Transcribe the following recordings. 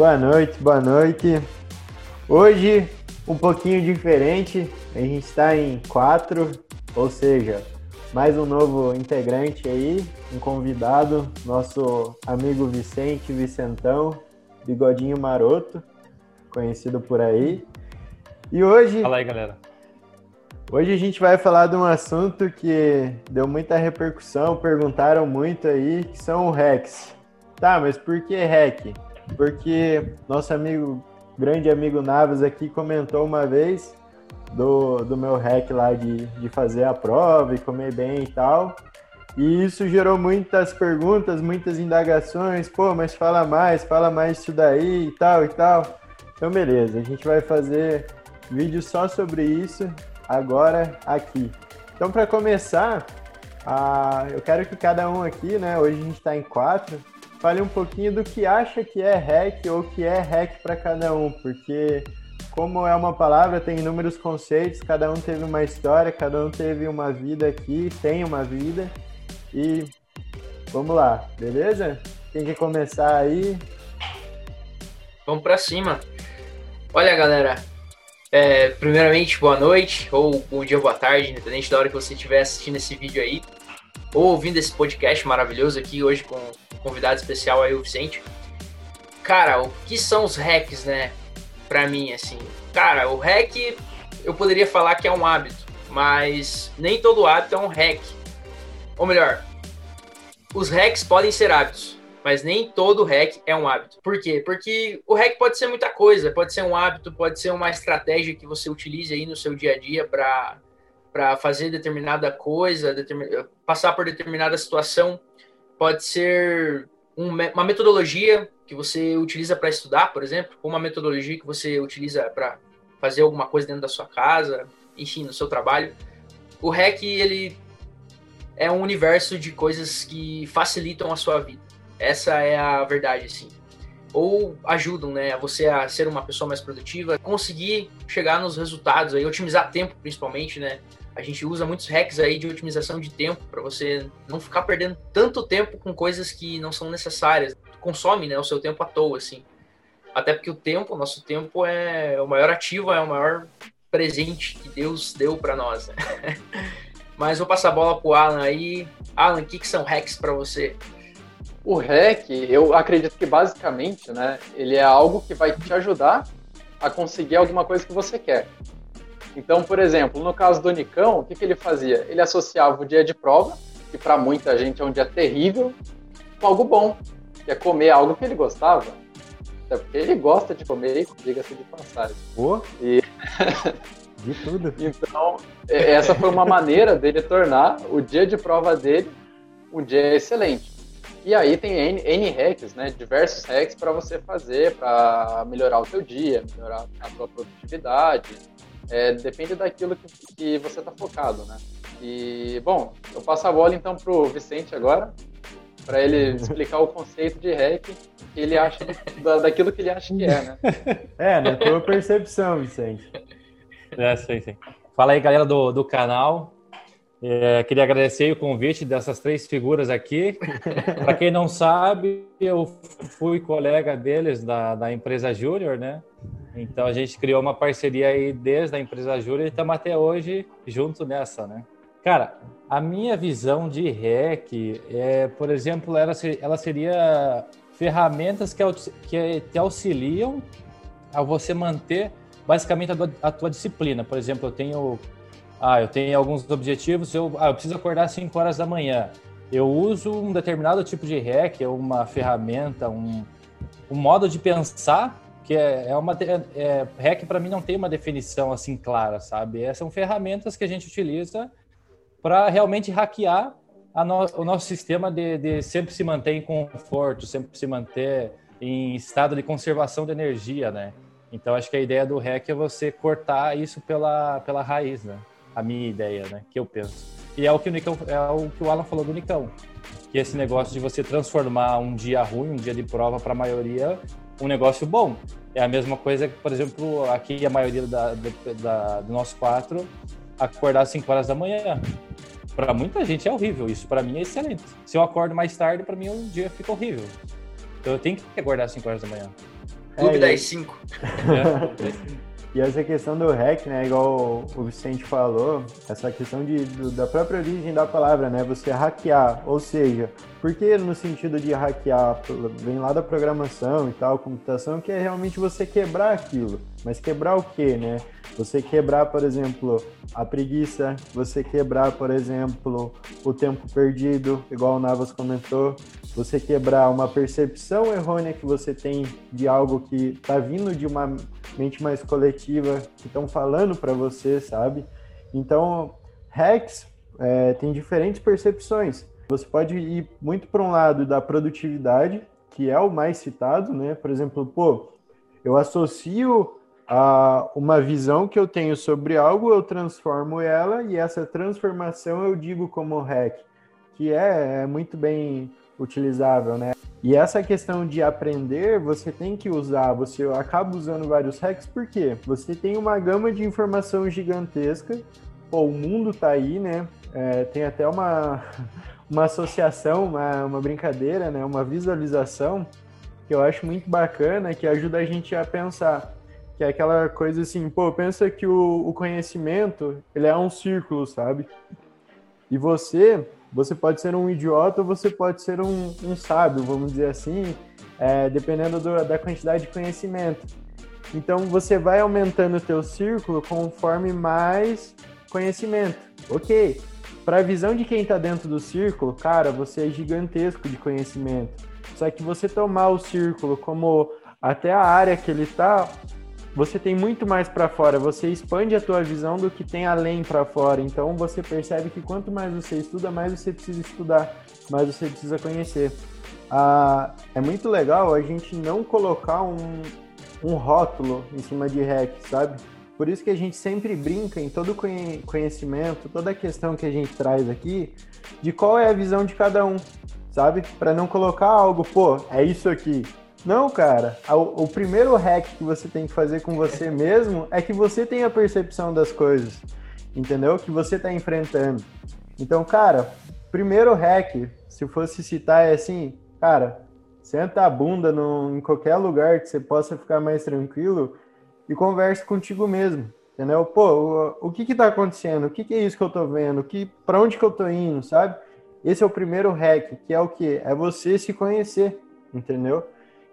Boa noite, boa noite. Hoje, um pouquinho diferente, a gente está em quatro, ou seja, mais um novo integrante aí, um convidado, nosso amigo Vicente Vicentão, Bigodinho Maroto, conhecido por aí. E hoje. Fala aí, galera. Hoje a gente vai falar de um assunto que deu muita repercussão, perguntaram muito aí, que são o hacks. Tá, mas por que hack? Porque nosso amigo, grande amigo Navas aqui comentou uma vez do, do meu hack lá de, de fazer a prova e comer bem e tal. E isso gerou muitas perguntas, muitas indagações. Pô, mas fala mais, fala mais isso daí e tal e tal. Então, beleza, a gente vai fazer vídeo só sobre isso agora aqui. Então, para começar, ah, eu quero que cada um aqui, né? Hoje a gente está em quatro, fale um pouquinho do que acha que é hack ou que é hack para cada um, porque como é uma palavra, tem inúmeros conceitos, cada um teve uma história, cada um teve uma vida aqui, tem uma vida. E vamos lá, beleza? Quem quer começar aí? Vamos para cima. Olha, galera, é, primeiramente, boa noite, ou bom dia, boa tarde, independente da hora que você estiver assistindo esse vídeo aí, ou ouvindo esse podcast maravilhoso aqui hoje com convidado especial aí, o Vicente. Cara, o que são os hacks, né? Pra mim, assim. Cara, o hack, eu poderia falar que é um hábito, mas nem todo hábito é um hack. Ou melhor, os hacks podem ser hábitos mas nem todo hack é um hábito. Por quê? Porque o hack pode ser muita coisa, pode ser um hábito, pode ser uma estratégia que você utilize aí no seu dia a dia para para fazer determinada coisa, determin... passar por determinada situação, pode ser um, uma metodologia que você utiliza para estudar, por exemplo, ou uma metodologia que você utiliza para fazer alguma coisa dentro da sua casa, enfim, no seu trabalho. O hack ele é um universo de coisas que facilitam a sua vida. Essa é a verdade, assim. Ou ajudam, né, a você a ser uma pessoa mais produtiva, conseguir chegar nos resultados aí, otimizar tempo principalmente, né? A gente usa muitos hacks aí de otimização de tempo para você não ficar perdendo tanto tempo com coisas que não são necessárias. Consome, né, o seu tempo à toa, assim. Até porque o tempo, o nosso tempo é o maior ativo, é o maior presente que Deus deu para nós. Né? Mas vou passar a bola pro Alan aí. Alan, o que, que são hacks para você? O REC, eu acredito que basicamente, né, ele é algo que vai te ajudar a conseguir alguma coisa que você quer. Então, por exemplo, no caso do Nicão, o que, que ele fazia? Ele associava o dia de prova, que para muita gente é um dia terrível, com algo bom, que é comer algo que ele gostava. Até porque ele gosta de comer, diga-se de passagem. Oh. E... De tudo. Então, é, essa foi uma maneira dele tornar o dia de prova dele um dia excelente. E aí tem N, N hacks, né? Diversos hacks para você fazer, para melhorar o seu dia, melhorar a sua produtividade. É, depende daquilo que, que você está focado, né? E, bom, eu passo a bola então pro Vicente agora, para ele explicar o conceito de hack que ele acha da, daquilo que ele acha que é, né? É, na tua percepção, Vicente. É, sim, sim. Fala aí, galera do, do canal. É, queria agradecer o convite dessas três figuras aqui. Para quem não sabe, eu fui colega deles da, da empresa Júnior, né? Então a gente criou uma parceria aí desde a empresa Júnior e estamos até hoje junto nessa, né? Cara, a minha visão de REC é, por exemplo, ela, ela seria ferramentas que, que te auxiliam a você manter basicamente a, a tua disciplina. Por exemplo, eu tenho ah, eu tenho alguns objetivos, eu, ah, eu preciso acordar às 5 horas da manhã. Eu uso um determinado tipo de hack, uma ferramenta, um, um modo de pensar que é, é uma é, hack para mim não tem uma definição assim clara, sabe? Essas são ferramentas que a gente utiliza para realmente hackear no, o nosso sistema de, de sempre se manter em conforto, sempre se manter em estado de conservação de energia, né? Então acho que a ideia do hack é você cortar isso pela, pela raiz, né? A minha ideia, né? Que eu penso. E é o que o Nicão, é o que o Alan falou do Nicão, que esse negócio de você transformar um dia ruim, um dia de prova para a maioria, um negócio bom. É a mesma coisa que, por exemplo, aqui a maioria da, da, do nosso quatro acordar às 5 horas da manhã. Para muita gente é horrível, isso para mim é excelente. Se eu acordo mais tarde, para mim o dia fica horrível. Então eu tenho que acordar às 5 horas da manhã. Clube é, das 5. E essa questão do hack, né, igual o Vicente falou, essa questão de, do, da própria origem da palavra, né, você hackear, ou seja, porque no sentido de hackear vem lá da programação e tal, computação, que é realmente você quebrar aquilo. Mas quebrar o quê, né? Você quebrar, por exemplo, a preguiça, você quebrar, por exemplo, o tempo perdido, igual o Navas comentou, você quebrar uma percepção errônea que você tem de algo que está vindo de uma mente mais coletiva, que estão falando para você, sabe? Então, hacks é, tem diferentes percepções. Você pode ir muito para um lado da produtividade, que é o mais citado, né? Por exemplo, pô, eu associo a uma visão que eu tenho sobre algo, eu transformo ela e essa transformação eu digo como hack, que é, é muito bem utilizável, né? E essa questão de aprender, você tem que usar, você acaba usando vários hacks, porque você tem uma gama de informação gigantesca, pô, o mundo tá aí, né? É, tem até uma, uma associação, uma, uma brincadeira, né? Uma visualização que eu acho muito bacana, que ajuda a gente a pensar que é aquela coisa assim, pô, pensa que o, o conhecimento, ele é um círculo, sabe? E você você pode ser um idiota ou você pode ser um, um sábio, vamos dizer assim, é, dependendo do, da quantidade de conhecimento. Então você vai aumentando o teu círculo conforme mais conhecimento. Ok, para a visão de quem está dentro do círculo, cara, você é gigantesco de conhecimento. Só que você tomar o círculo como até a área que ele está, você tem muito mais para fora, você expande a tua visão do que tem além para fora. Então você percebe que quanto mais você estuda, mais você precisa estudar, mais você precisa conhecer. Ah, é muito legal a gente não colocar um, um rótulo em cima de hack, sabe? Por isso que a gente sempre brinca em todo conhecimento, toda a questão que a gente traz aqui, de qual é a visão de cada um, sabe? Para não colocar algo, pô, é isso aqui, não, cara. O, o, primeiro hack que você tem que fazer com você mesmo é que você tenha a percepção das coisas, entendeu? Que você está enfrentando. Então, cara, primeiro hack, se fosse citar, é assim, cara, senta a bunda no, em qualquer lugar que você possa ficar mais tranquilo e converse contigo mesmo, entendeu? Pô, o, o que que tá acontecendo? O que que é isso que eu tô vendo? Que, para onde que eu tô indo, sabe? Esse é o primeiro hack, que é o que? É você se conhecer, entendeu?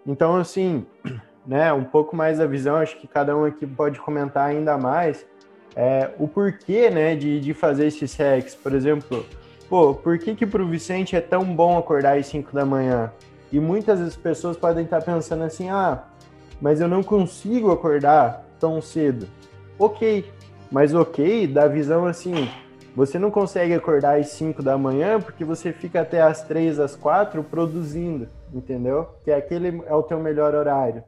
Então, assim, né, um pouco mais da visão, acho que cada um aqui pode comentar ainda mais é, o porquê, né, de, de fazer esses hacks. Por exemplo, pô, por que que pro Vicente é tão bom acordar às 5 da manhã? E muitas das pessoas podem estar pensando assim, ah, mas eu não consigo acordar tão cedo. Ok, mas ok, da visão assim, você não consegue acordar às 5 da manhã porque você fica até às 3, às 4 produzindo entendeu? Que aquele é o teu melhor horário.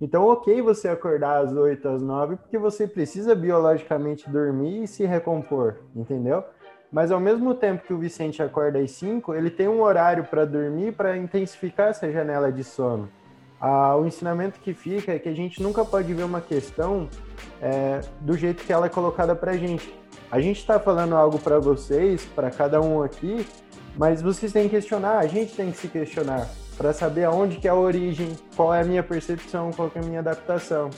Então, ok você acordar às 8, às 9, porque você precisa biologicamente dormir e se recompor, entendeu? Mas ao mesmo tempo que o Vicente acorda às 5, ele tem um horário para dormir para intensificar essa janela de sono. Ah, o ensinamento que fica é que a gente nunca pode ver uma questão é, do jeito que ela é colocada para a gente. A gente está falando algo para vocês, para cada um aqui, mas vocês têm que questionar, a gente tem que se questionar para saber aonde que é a origem, qual é a minha percepção, qual é a minha adaptação.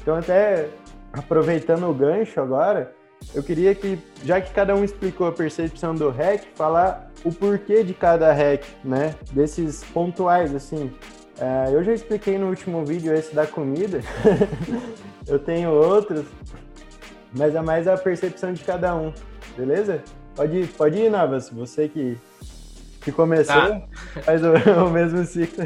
Então, até aproveitando o gancho agora, eu queria que, já que cada um explicou a percepção do hack, falar o porquê de cada hack, né? Desses pontuais, assim. É, eu já expliquei no último vídeo esse da comida, eu tenho outros, mas é mais a percepção de cada um, beleza? Pode ir, pode ir, Navas, você que que começou, tá. faz o, o mesmo ciclo.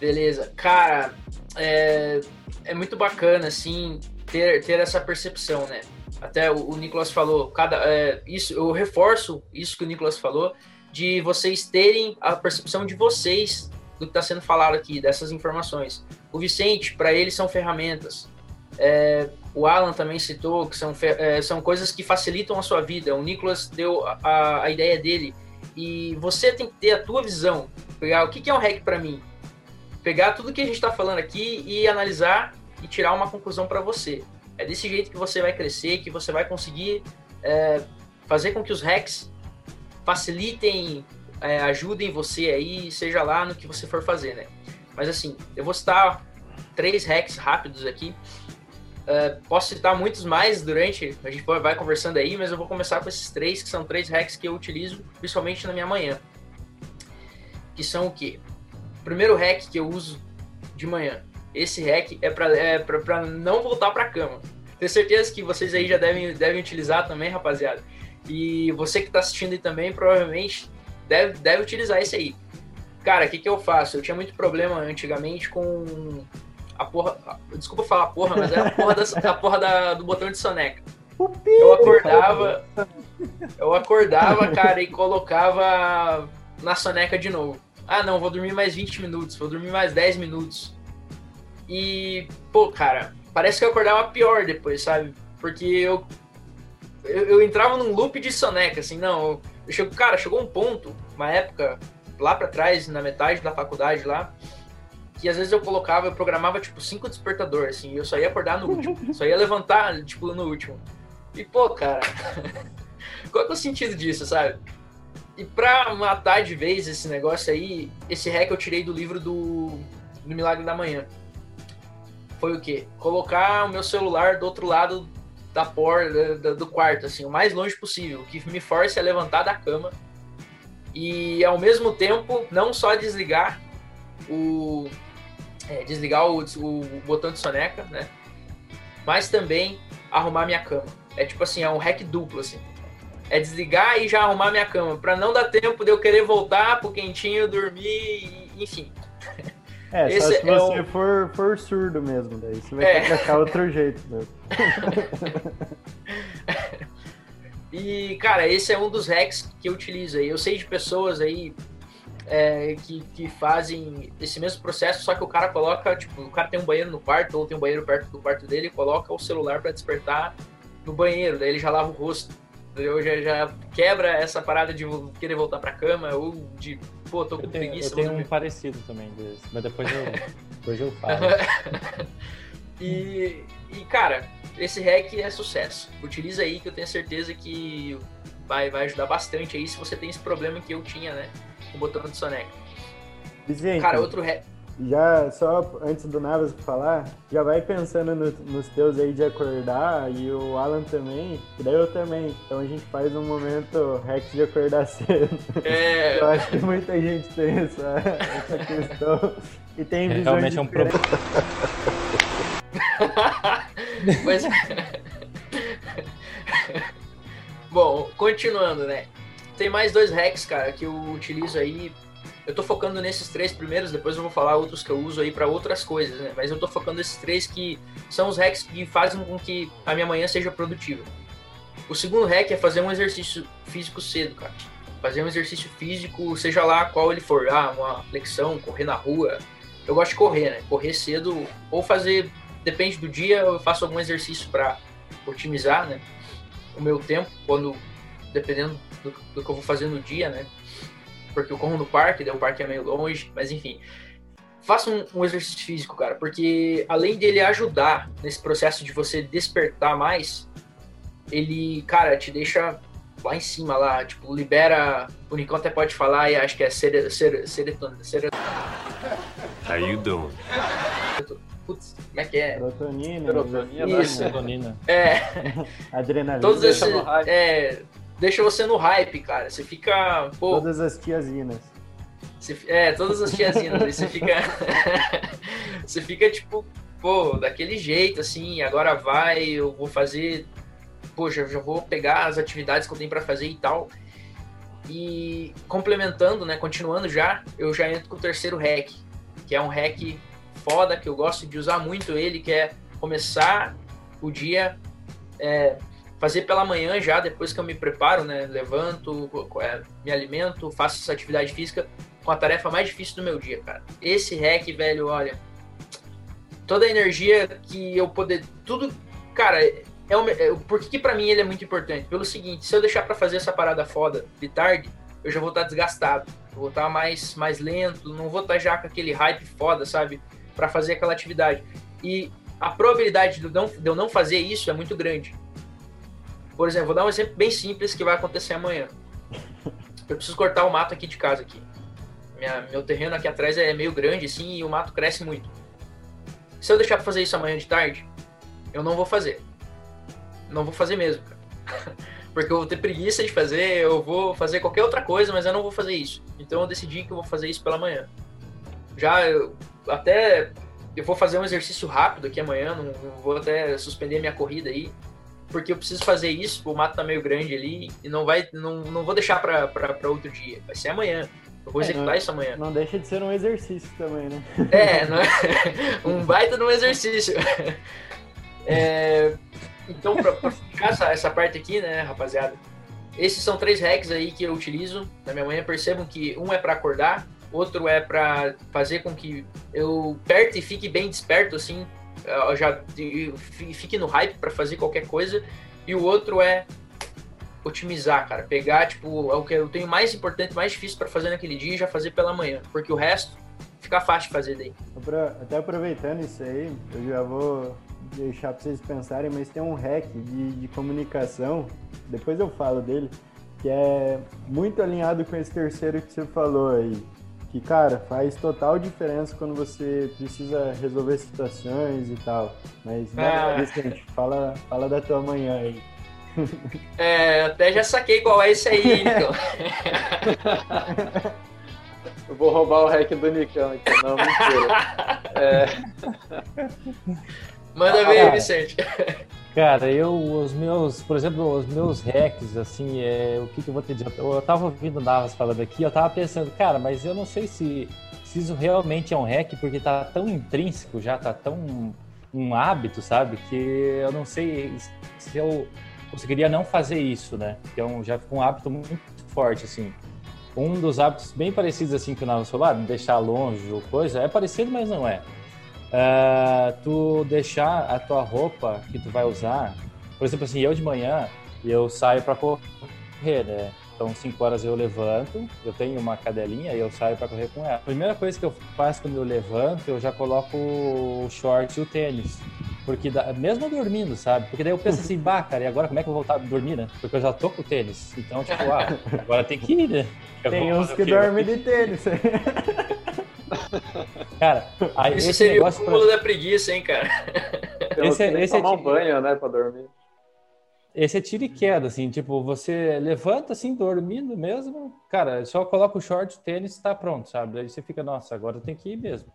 Beleza. Cara, é, é muito bacana, assim, ter, ter essa percepção, né? Até o, o Nicolas falou, cada, é, isso, eu reforço isso que o Nicolas falou, de vocês terem a percepção de vocês do que está sendo falado aqui, dessas informações. O Vicente, para ele, são ferramentas. É, o Alan também citou que são, é, são coisas que facilitam a sua vida. O Nicolas deu a, a ideia dele. E você tem que ter a tua visão. Pegar o que, que é um hack para mim. Pegar tudo que a gente está falando aqui e analisar e tirar uma conclusão para você. É desse jeito que você vai crescer, que você vai conseguir é, fazer com que os hacks facilitem, é, ajudem você aí, seja lá no que você for fazer, né? Mas assim, eu vou citar três hacks rápidos aqui. Uh, posso citar muitos mais durante, a gente vai conversando aí, mas eu vou começar com esses três, que são três hacks que eu utilizo, principalmente na minha manhã. Que são o quê? O primeiro hack que eu uso de manhã. Esse hack é para é pra, pra não voltar para cama. Tenho certeza que vocês aí já devem, devem utilizar também, rapaziada. E você que está assistindo aí também, provavelmente deve, deve utilizar esse aí. Cara, o que, que eu faço? Eu tinha muito problema antigamente com a porra. Desculpa falar porra, mas é a porra, da, a porra da, do botão de soneca. Eu acordava. Eu acordava, cara, e colocava na soneca de novo. Ah, não, vou dormir mais 20 minutos, vou dormir mais 10 minutos. E, pô, cara, parece que eu acordava pior depois, sabe? Porque eu. Eu, eu entrava num loop de soneca, assim, não. Eu chego, cara, chegou um ponto, uma época, lá para trás, na metade da faculdade lá, que às vezes eu colocava, eu programava tipo cinco despertadores, assim, e eu só ia acordar no último, só ia levantar, tipo, no último. E pô, cara, qual é o sentido disso, sabe? E pra matar de vez esse negócio aí, esse hack eu tirei do livro do, do Milagre da Manhã. Foi o quê? Colocar o meu celular do outro lado da porta do quarto, assim, o mais longe possível, que me force a levantar da cama e ao mesmo tempo não só desligar o é, desligar o, o, botão de soneca, né? Mas também arrumar minha cama. É tipo assim, é um hack duplo assim. É desligar e já arrumar minha cama para não dar tempo de eu querer voltar pro quentinho, dormir, enfim. É, Esse só se é você for, for surdo mesmo, daí você vai é. ter que achar outro jeito mesmo. E, cara, esse é um dos hacks que eu utilizo aí. Eu sei de pessoas aí é, que, que fazem esse mesmo processo, só que o cara coloca, tipo, o cara tem um banheiro no quarto, ou tem um banheiro perto do quarto dele, coloca o celular para despertar no banheiro, daí ele já lava o rosto. Eu já, já quebra essa parada de querer voltar pra cama, ou de, pô, tô com eu tenho, preguiça. Eu tenho um parecido também desse, mas depois eu, depois eu falo. e, e, cara, esse hack é sucesso. Utiliza aí que eu tenho certeza que vai, vai ajudar bastante aí se você tem esse problema que eu tinha, né? Com o botão de soneca. Vicente, Cara, outro hack. Já, só antes do Navas falar, já vai pensando no, nos teus aí de acordar e o Alan também, e daí eu também. Então a gente faz um momento hack de acordar cedo. É... Eu acho que muita gente tem essa, essa questão e tem visões Realmente é um problema. Mas... Bom, continuando, né? Tem mais dois hacks, cara, que eu utilizo aí. Eu tô focando nesses três primeiros, depois eu vou falar outros que eu uso aí para outras coisas, né? Mas eu tô focando nesses três que são os hacks que fazem com que a minha manhã seja produtiva. O segundo hack é fazer um exercício físico cedo, cara. Fazer um exercício físico, seja lá qual ele for. Ah, uma flexão, correr na rua. Eu gosto de correr, né? Correr cedo ou fazer depende do dia, eu faço algum exercício para otimizar né, o meu tempo, quando dependendo do, do, que eu vou fazer no dia, né? Porque eu corro no parque, daí o parque é meio longe, mas enfim. Faça um, um, exercício físico, cara, porque além dele ajudar nesse processo de você despertar mais, ele, cara, te deixa lá em cima, lá, tipo, libera. O Nicão até pode falar, e acho que é ser, ser, serotonina. How you doing? Putz, como é que é? Serotonina. Serotonina. Isso. Serotonina. É. Adrenalina. Todos esses, é, deixa você no hype, cara. Você fica. Pô, todas as tiazinas. Você, é, todas as tiazinas. aí você fica. você fica tipo, pô, daquele jeito, assim, agora vai, eu vou fazer. Poxa, já vou pegar as atividades que eu tenho para fazer e tal. E complementando, né, continuando já, eu já entro com o terceiro hack, que é um hack foda, que eu gosto de usar muito ele, que é começar o dia, é, fazer pela manhã já, depois que eu me preparo, né? Levanto, é, me alimento, faço essa atividade física com a tarefa mais difícil do meu dia, cara. Esse hack, velho, olha, toda a energia que eu poder, tudo, cara, é, o, é por que, que para mim ele é muito importante? Pelo seguinte, se eu deixar para fazer essa parada foda de tarde, eu já vou estar tá desgastado, vou estar tá mais mais lento, não vou estar tá já com aquele hype foda, sabe? para fazer aquela atividade. E a probabilidade de eu, não, de eu não fazer isso é muito grande. Por exemplo, vou dar um exemplo bem simples que vai acontecer amanhã. Eu preciso cortar o mato aqui de casa aqui. Minha, meu terreno aqui atrás é meio grande assim e o mato cresce muito. Se eu deixar pra fazer isso amanhã de tarde, eu não vou fazer. Não vou fazer mesmo, cara. Porque eu vou ter preguiça de fazer, eu vou fazer qualquer outra coisa, mas eu não vou fazer isso. Então eu decidi que eu vou fazer isso pela manhã. Já eu, até eu vou fazer um exercício rápido aqui amanhã, não, não vou até suspender minha corrida aí, porque eu preciso fazer isso, o mato tá meio grande ali e não vai não, não vou deixar para outro dia, vai ser amanhã. Eu vou executar não, isso amanhã. Não deixa de ser um exercício também, né? É, não é? um baita de um exercício. É, então, para ficar essa, essa parte aqui, né, rapaziada? Esses são três hacks aí que eu utilizo na minha manhã. Percebam que um é para acordar, outro é para fazer com que eu perte e fique bem desperto, assim, já fique no hype para fazer qualquer coisa. E o outro é otimizar, cara. Pegar, tipo, é o que eu tenho mais importante, mais difícil para fazer naquele dia e já fazer pela manhã. Porque o resto fica fácil de fazer daí. Até aproveitando isso aí, eu já vou deixar para vocês pensarem, mas tem um hack de, de comunicação, depois eu falo dele, que é muito alinhado com esse terceiro que você falou aí. Que, cara, faz total diferença quando você precisa resolver situações e tal. Mas, ah. Vicente, fala, fala da tua manhã aí. É, até já saquei qual é esse aí, então. Eu vou roubar o hack do Nicão aqui, não, mentira. É... Manda ah, ver, Vicente. Cara, eu, os meus, por exemplo, os meus hacks, assim, é, o que, que eu vou te dizer? Eu, tava ouvindo o Navas falando aqui, eu tava pensando, cara, mas eu não sei se, se isso realmente é um hack, porque tá tão intrínseco já, tá tão um hábito, sabe? Que eu não sei se eu conseguiria não fazer isso, né? Então já ficou um hábito muito forte, assim. Um dos hábitos bem parecidos, assim, que o Navas falou, ah, deixar longe ou coisa, é parecido, mas não é uh, tu deixar a tua roupa que tu vai usar, por exemplo, assim, eu de manhã, eu saio para correr, né? Então, 5 horas eu levanto, eu tenho uma cadelinha e eu saio para correr com ela. A primeira coisa que eu faço quando eu levanto, eu já coloco o short e o tênis. Porque dá, mesmo dormindo, sabe? Porque daí eu penso assim, bah, cara, e agora como é que eu vou voltar a dormir, né? Porque eu já tô com o tênis. Então, tipo, ah, agora tem que ir, né? Eu tem uns que dormem de tênis. Cara, aí Isso seria o cúmulo pra... da preguiça, hein, cara? esse, é, esse é tomar é um banho, né, pra dormir. Esse é tiro e queda, assim, tipo, você levanta assim, dormindo mesmo, cara, só coloca o short, o tênis e tá pronto, sabe? Aí você fica, nossa, agora tem que ir mesmo.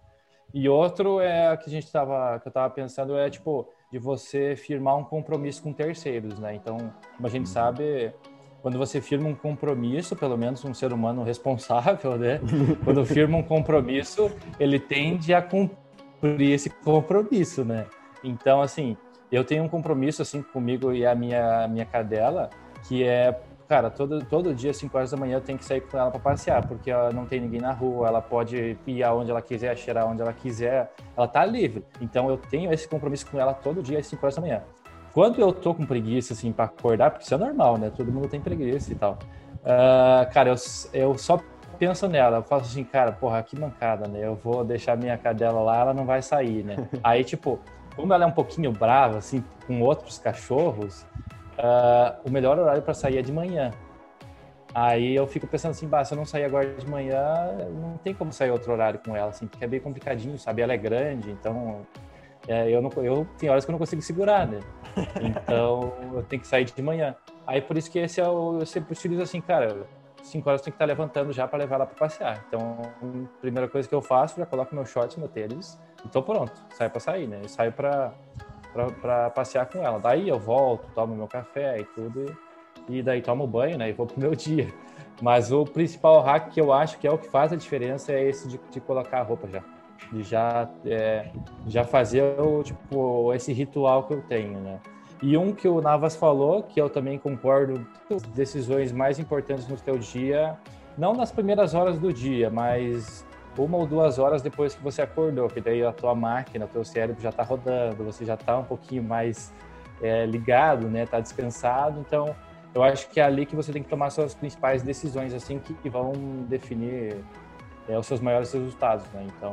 E outro é que a gente tava, que eu tava pensando é, tipo, de você firmar um compromisso com terceiros, né? Então, como a gente sabe, quando você firma um compromisso, pelo menos um ser humano responsável, né? quando firma um compromisso, ele tende a cumprir esse compromisso, né? Então, assim, eu tenho um compromisso assim comigo e a minha minha cadela, que é, cara, todo todo dia 5 horas da manhã eu tenho que sair com ela para passear, porque ela não tem ninguém na rua, ela pode ir aonde ela quiser, cheirar onde ela quiser, ela tá livre. Então eu tenho esse compromisso com ela todo dia às 5 horas da manhã. Quando eu tô com preguiça, assim, para acordar, porque isso é normal, né? Todo mundo tem preguiça e tal. Uh, cara, eu, eu só penso nela, eu faço assim, cara, porra, que mancada, né? Eu vou deixar minha cadela lá, ela não vai sair, né? Aí, tipo, como ela é um pouquinho brava, assim, com outros cachorros, uh, o melhor horário para sair é de manhã. Aí eu fico pensando assim, bah, se eu não sair agora de manhã, não tem como sair outro horário com ela, assim, porque é bem complicadinho, sabe? Ela é grande, então é, eu, não, eu tem horas que eu não consigo segurar, né? Então eu tenho que sair de manhã. Aí por isso que esse é o. Eu sempre utilizo assim, cara, 5 horas eu tenho que estar levantando já para levar ela para passear. Então, a primeira coisa que eu faço, já coloco meu short, meu tênis e tô pronto. Saio para sair, né? E saio para para passear com ela. Daí eu volto, tomo meu café e tudo, e daí tomo banho, né? E vou pro meu dia. Mas o principal hack que eu acho que é o que faz a diferença é esse de, de colocar a roupa já de já, é, já fazer o, tipo, esse ritual que eu tenho, né? E um que o Navas falou, que eu também concordo, decisões mais importantes no teu dia, não nas primeiras horas do dia, mas uma ou duas horas depois que você acordou, que daí a tua máquina, o teu cérebro já está rodando, você já está um pouquinho mais é, ligado, né? Tá descansado, então eu acho que é ali que você tem que tomar suas principais decisões, assim, que, que vão definir é, os seus maiores resultados, né? Então,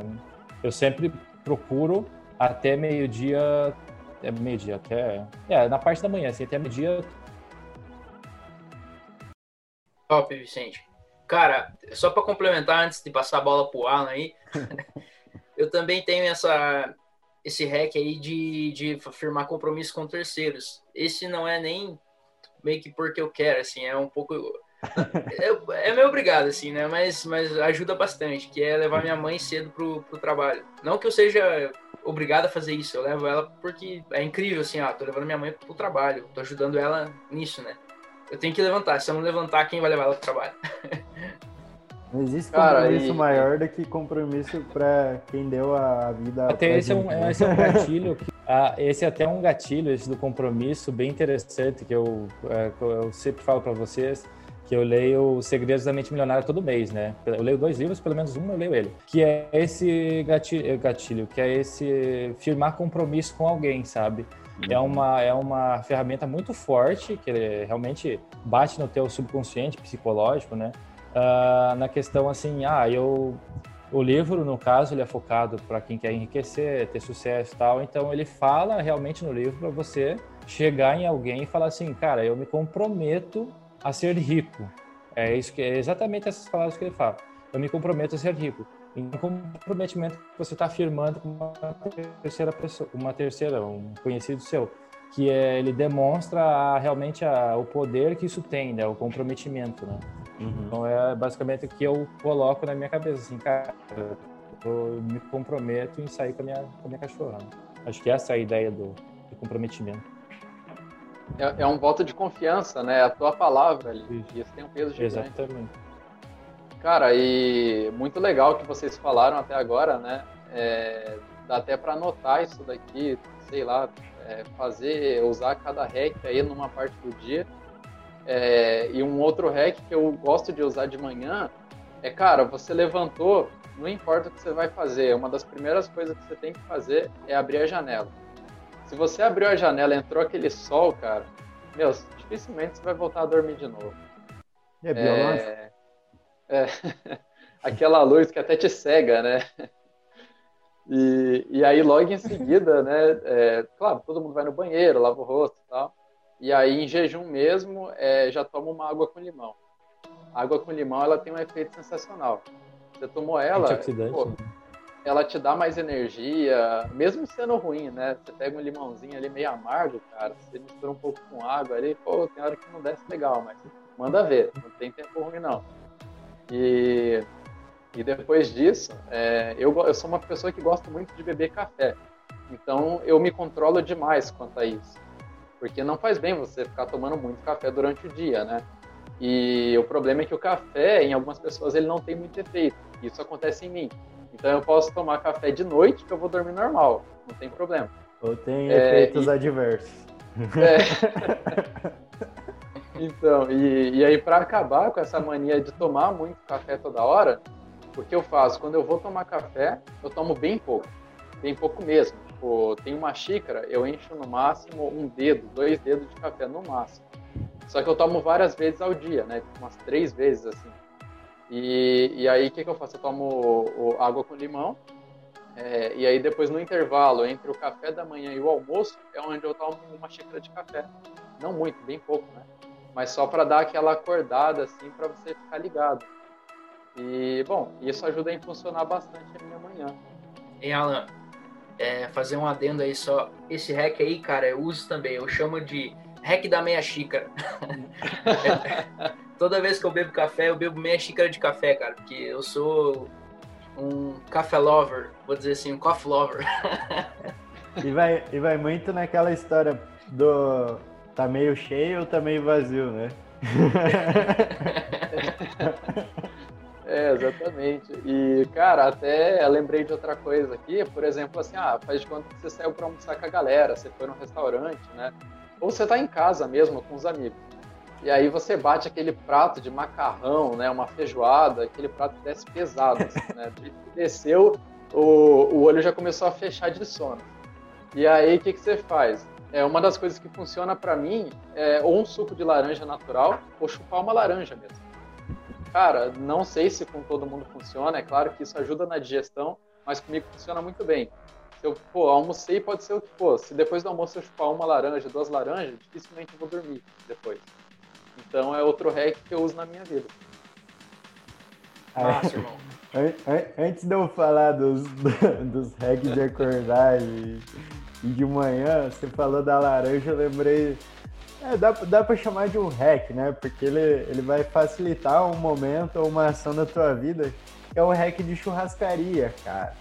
eu sempre procuro até meio-dia, é meio-dia, até. É, na parte da manhã, assim, até meio-dia. Top, Vicente. Cara, só para complementar antes de passar a bola pro Alan aí, eu também tenho essa esse hack aí de, de firmar compromisso com terceiros. Esse não é nem meio que porque eu quero, assim, é um pouco é, é meio obrigado, assim, né? Mas, mas ajuda bastante, que é levar minha mãe cedo pro, pro trabalho. Não que eu seja obrigado a fazer isso, eu levo ela porque é incrível, assim, ah, tô levando minha mãe pro trabalho, tô ajudando ela nisso, né? Eu tenho que levantar, se eu não levantar, quem vai levar ela pro trabalho? Não existe Cara, compromisso e... maior do que compromisso para quem deu a vida. Até esse é, um, né? esse é um gatilho. Que, ah, esse é até um gatilho, esse do compromisso, bem interessante, que eu, é, eu sempre falo para vocês que eu leio Os Segredos da Mente Milionária todo mês, né? Eu leio dois livros, pelo menos um eu leio ele. Que é esse gatilho, gatilho que é esse firmar compromisso com alguém, sabe? É uma, é uma ferramenta muito forte, que realmente bate no teu subconsciente psicológico, né? Uh, na questão assim, ah, eu o livro, no caso, ele é focado para quem quer enriquecer, ter sucesso e tal. Então, ele fala realmente no livro para você chegar em alguém e falar assim, cara, eu me comprometo a ser rico. É isso que é exatamente essas palavras que ele fala. Eu me comprometo a ser rico. Em comprometimento que você está afirmando com uma terceira pessoa, uma terceira, um conhecido seu, que é, ele demonstra realmente a, o poder que isso tem, né, o comprometimento, né? Uhum. Então é basicamente o que eu coloco na minha cabeça, assim, cara, eu me comprometo em sair com a minha, com a minha cachorra. Né? Acho que essa é a ideia do, do comprometimento. É, é, um voto de confiança, né? A tua palavra ali. Isso. Isso tem um peso gigante. Exatamente. Cara, e muito legal que vocês falaram até agora, né? É, dá até para anotar isso daqui, sei lá, é, fazer, usar cada hack aí numa parte do dia é, e um outro hack que eu gosto de usar de manhã é, cara, você levantou, não importa o que você vai fazer, uma das primeiras coisas que você tem que fazer é abrir a janela. Se você abriu a janela entrou aquele sol, cara, meu, dificilmente você vai voltar a dormir de novo. É biológico? É, é, aquela luz que até te cega, né? E, e aí, logo em seguida, né? É, claro, todo mundo vai no banheiro, lava o rosto e tal. E aí, em jejum mesmo, é, já toma uma água com limão. A água com limão, ela tem um efeito sensacional. Você tomou ela, pô, né? Ela te dá mais energia, mesmo sendo ruim, né? Você pega um limãozinho ali meio amargo, cara, você mistura um pouco com água ali, pô, tem hora que não desce legal, mas manda ver, não tem tempo ruim não. E, e depois disso, é, eu, eu sou uma pessoa que gosta muito de beber café, então eu me controlo demais quanto a isso porque não faz bem você ficar tomando muito café durante o dia, né? E o problema é que o café, em algumas pessoas, ele não tem muito efeito. Isso acontece em mim. Então eu posso tomar café de noite que eu vou dormir normal, não tem problema. Ou tem é, efeitos e... adversos. É. então, e, e aí para acabar com essa mania de tomar muito café toda hora, o que eu faço? Quando eu vou tomar café, eu tomo bem pouco, bem pouco mesmo tipo, tem uma xícara, eu encho no máximo um dedo, dois dedos de café no máximo. Só que eu tomo várias vezes ao dia, né? Umas três vezes assim. E, e aí o que, que eu faço? Eu tomo o, água com limão. É, e aí depois no intervalo entre o café da manhã e o almoço é onde eu tomo uma xícara de café. Não muito, bem pouco, né? Mas só para dar aquela acordada assim para você ficar ligado. E bom, isso ajuda a funcionar bastante a minha manhã. Em Alan, é, fazer um adendo aí só. Esse hack aí, cara, eu uso também. Eu chamo de hack da meia xícara. Toda vez que eu bebo café, eu bebo meia xícara de café, cara, porque eu sou um café lover, vou dizer assim, um coffee lover. e, vai, e vai muito naquela história do tá meio cheio ou tá meio vazio, né? É, exatamente. E, cara, até lembrei de outra coisa aqui, por exemplo, assim, ah, faz de conta que você saiu para almoçar com a galera, você foi num restaurante, né? Ou você tá em casa mesmo com os amigos. E aí você bate aquele prato de macarrão, né? Uma feijoada, aquele prato desce pesado, assim, né? Desceu, o, o olho já começou a fechar de sono. E aí, o que, que você faz? É, uma das coisas que funciona para mim é ou um suco de laranja natural ou chupar uma laranja mesmo. Cara, não sei se com todo mundo funciona, é claro que isso ajuda na digestão, mas comigo funciona muito bem. Se eu, pô, almocei, pode ser o que for. Se depois do almoço eu chupar uma laranja, duas laranjas, dificilmente eu vou dormir depois. Então é outro hack que eu uso na minha vida. Massa, irmão. An- an- Antes de eu falar dos, dos hacks de acordar e, e de manhã, você falou da laranja, eu lembrei. É, dá, dá pra chamar de um hack, né? Porque ele, ele vai facilitar um momento ou uma ação da tua vida. que É o hack de churrascaria, cara.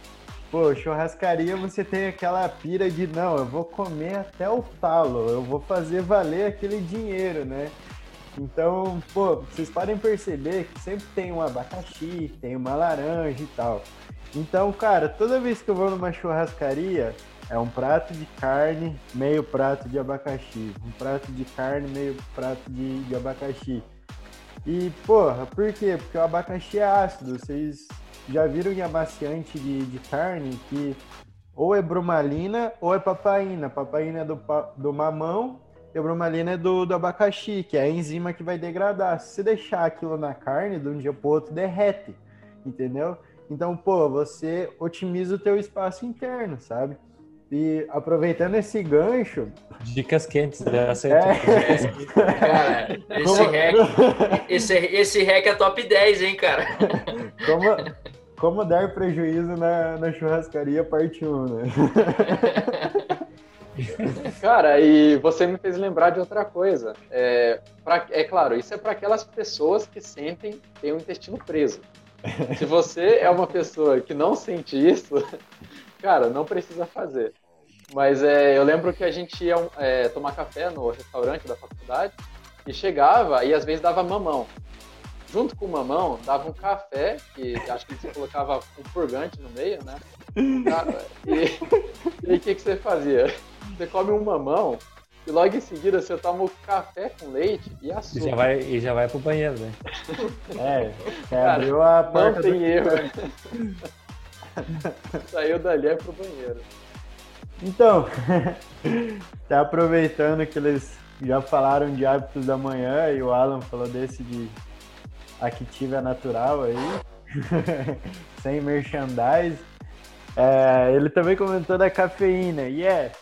Pô, churrascaria você tem aquela pira de não, eu vou comer até o talo, eu vou fazer valer aquele dinheiro, né? Então, pô, vocês podem perceber que sempre tem um abacaxi, tem uma laranja e tal. Então, cara, toda vez que eu vou numa churrascaria, é um prato de carne, meio prato de abacaxi. Um prato de carne, meio prato de, de abacaxi. E, porra, por quê? Porque o abacaxi é ácido. Vocês já viram em amaciante de, de carne que ou é bromalina ou é papaina. Papaina é do, do mamão e a bromalina é do, do abacaxi, que é a enzima que vai degradar. Se você deixar aquilo na carne, de um dia pro outro derrete, entendeu? Então, pô, você otimiza o teu espaço interno, sabe? E aproveitando esse gancho, Dicas quentes, né? É. Cara, esse Como- hack, esse, esse hack é top 10, hein, cara? como, como dar prejuízo na, na churrascaria, parte 1, né? Cara, e você me fez lembrar de outra coisa. É, pra- é claro, isso é para aquelas pessoas que sentem ter o intestino preso. Se você é uma pessoa que não sente isso, cara, não precisa fazer. Mas é, eu lembro que a gente ia é, tomar café no restaurante da faculdade e chegava e às vezes dava mamão. Junto com o mamão, dava um café, que acho que você colocava um purgante no meio, né? E aí o que, que você fazia? Você come um mamão e logo em seguida você toma o café com leite e E açúcar. já vai, e já vai pro banheiro, né? É, você Cara, abriu a Não porta tem do... erro. Saiu dali é pro banheiro. Então, tá aproveitando que eles já falaram de hábitos da manhã e o Alan falou desse de Activa Natural aí, sem merchandise. É, ele também comentou da cafeína. E é,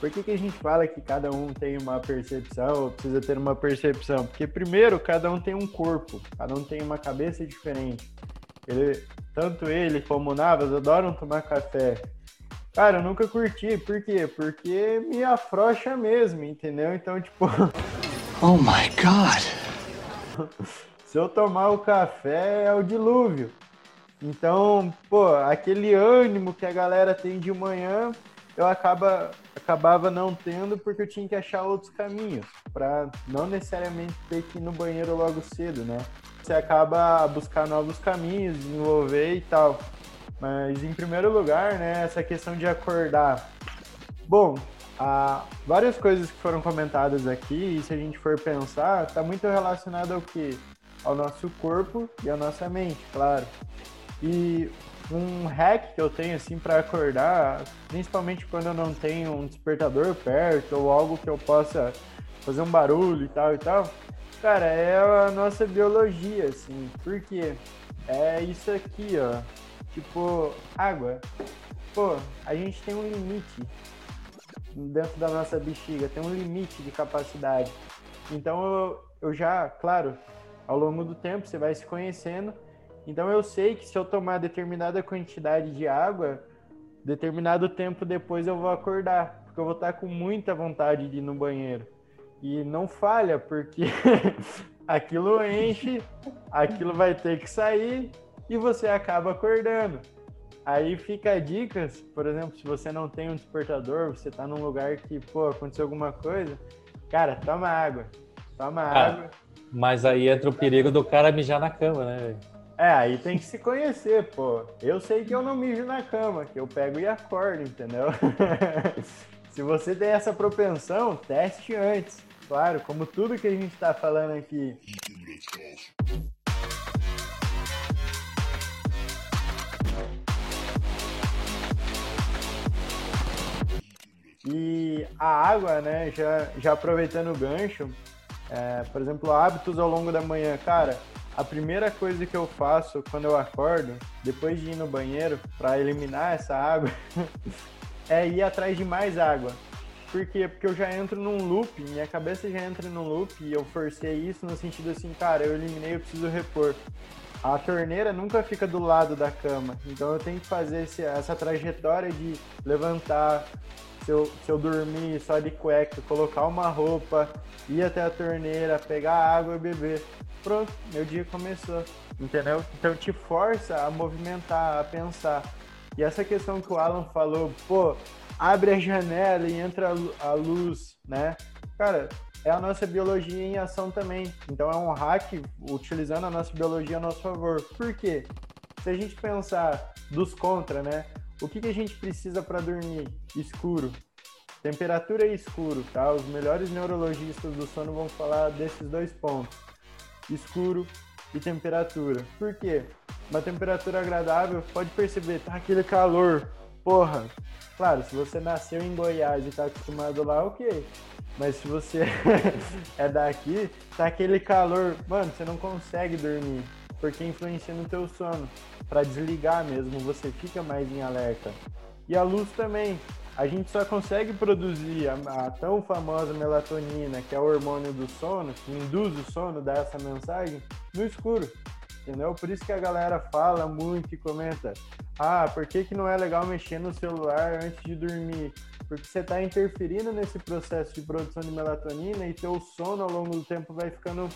por que, que a gente fala que cada um tem uma percepção ou precisa ter uma percepção? Porque, primeiro, cada um tem um corpo, cada um tem uma cabeça diferente. Ele, tanto ele como o Navas adoram tomar café. Cara, eu nunca curti. Por quê? Porque me afrouxa mesmo, entendeu? Então, tipo, Oh my god. se eu tomar o café é o dilúvio. Então, pô, aquele ânimo que a galera tem de manhã, eu acaba, acabava não tendo porque eu tinha que achar outros caminhos, para não necessariamente ter que ir no banheiro logo cedo, né? Você acaba a buscar novos caminhos, desenvolver e tal. Mas em primeiro lugar, né, essa questão de acordar. Bom, há várias coisas que foram comentadas aqui, e se a gente for pensar, está muito relacionado ao que? Ao nosso corpo e à nossa mente, claro. E um hack que eu tenho assim para acordar, principalmente quando eu não tenho um despertador perto ou algo que eu possa fazer um barulho e tal e tal, cara, é a nossa biologia, assim. Por quê? É isso aqui, ó. Tipo, água. Pô, a gente tem um limite dentro da nossa bexiga, tem um limite de capacidade. Então eu, eu já, claro, ao longo do tempo você vai se conhecendo. Então eu sei que se eu tomar determinada quantidade de água, determinado tempo depois eu vou acordar, porque eu vou estar com muita vontade de ir no banheiro. E não falha, porque aquilo enche, aquilo vai ter que sair e você acaba acordando. Aí fica a dicas, por exemplo, se você não tem um despertador, você tá num lugar que, pô, aconteceu alguma coisa, cara, toma água. Toma Ah. água. Mas aí entra o perigo do cara mijar na cama, né? velho? É, aí tem que se conhecer, pô. Eu sei que eu não mijo na cama, que eu pego e acordo, entendeu? se você tem essa propensão, teste antes. Claro, como tudo que a gente tá falando aqui. E a água, né, já, já aproveitando o gancho, é, por exemplo, hábitos ao longo da manhã. Cara, a primeira coisa que eu faço quando eu acordo, depois de ir no banheiro para eliminar essa água, é ir atrás de mais água. por quê? Porque eu já entro num loop, minha cabeça já entra num loop e eu forcei isso no sentido assim, cara, eu eliminei, eu preciso repor. A torneira nunca fica do lado da cama, então eu tenho que fazer esse, essa trajetória de levantar, se eu, se eu dormir só de cueca, colocar uma roupa, ir até a torneira, pegar água e beber. Pronto, meu dia começou, entendeu? Então te força a movimentar, a pensar. E essa questão que o Alan falou, pô, abre a janela e entra a luz, né? Cara, é a nossa biologia em ação também. Então é um hack utilizando a nossa biologia a nosso favor. Por quê? Se a gente pensar dos contra, né? O que, que a gente precisa para dormir? Escuro. Temperatura e escuro, tá? Os melhores neurologistas do sono vão falar desses dois pontos. Escuro e temperatura. Por quê? Uma temperatura agradável, pode perceber, tá aquele calor. Porra, claro, se você nasceu em Goiás e tá acostumado lá, ok. Mas se você é daqui, tá aquele calor, mano, você não consegue dormir, porque influencia no teu sono. Para desligar mesmo, você fica mais em alerta. E a luz também. A gente só consegue produzir a, a, tão famosa melatonina, que é o hormônio do sono, que induz o sono, dá essa mensagem, no escuro. Entendeu? Por isso que a galera fala muito e comenta: ah, por que, que não é legal mexer no celular antes de dormir? Porque você está interferindo nesse processo de produção de melatonina e teu sono ao longo do tempo vai ficando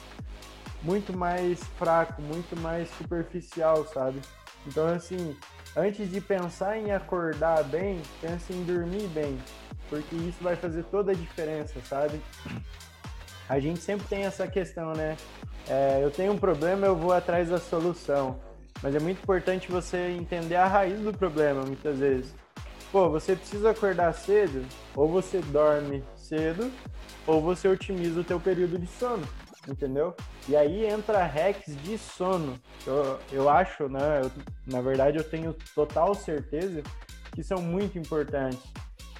muito mais fraco, muito mais superficial, sabe? Então, assim, antes de pensar em acordar bem, pense em dormir bem, porque isso vai fazer toda a diferença, sabe? A gente sempre tem essa questão, né? É, eu tenho um problema, eu vou atrás da solução. Mas é muito importante você entender a raiz do problema, muitas vezes. Pô, você precisa acordar cedo, ou você dorme cedo, ou você otimiza o teu período de sono entendeu? E aí entra hacks de sono. Eu, eu acho, né? Eu, na verdade, eu tenho total certeza que são muito importantes.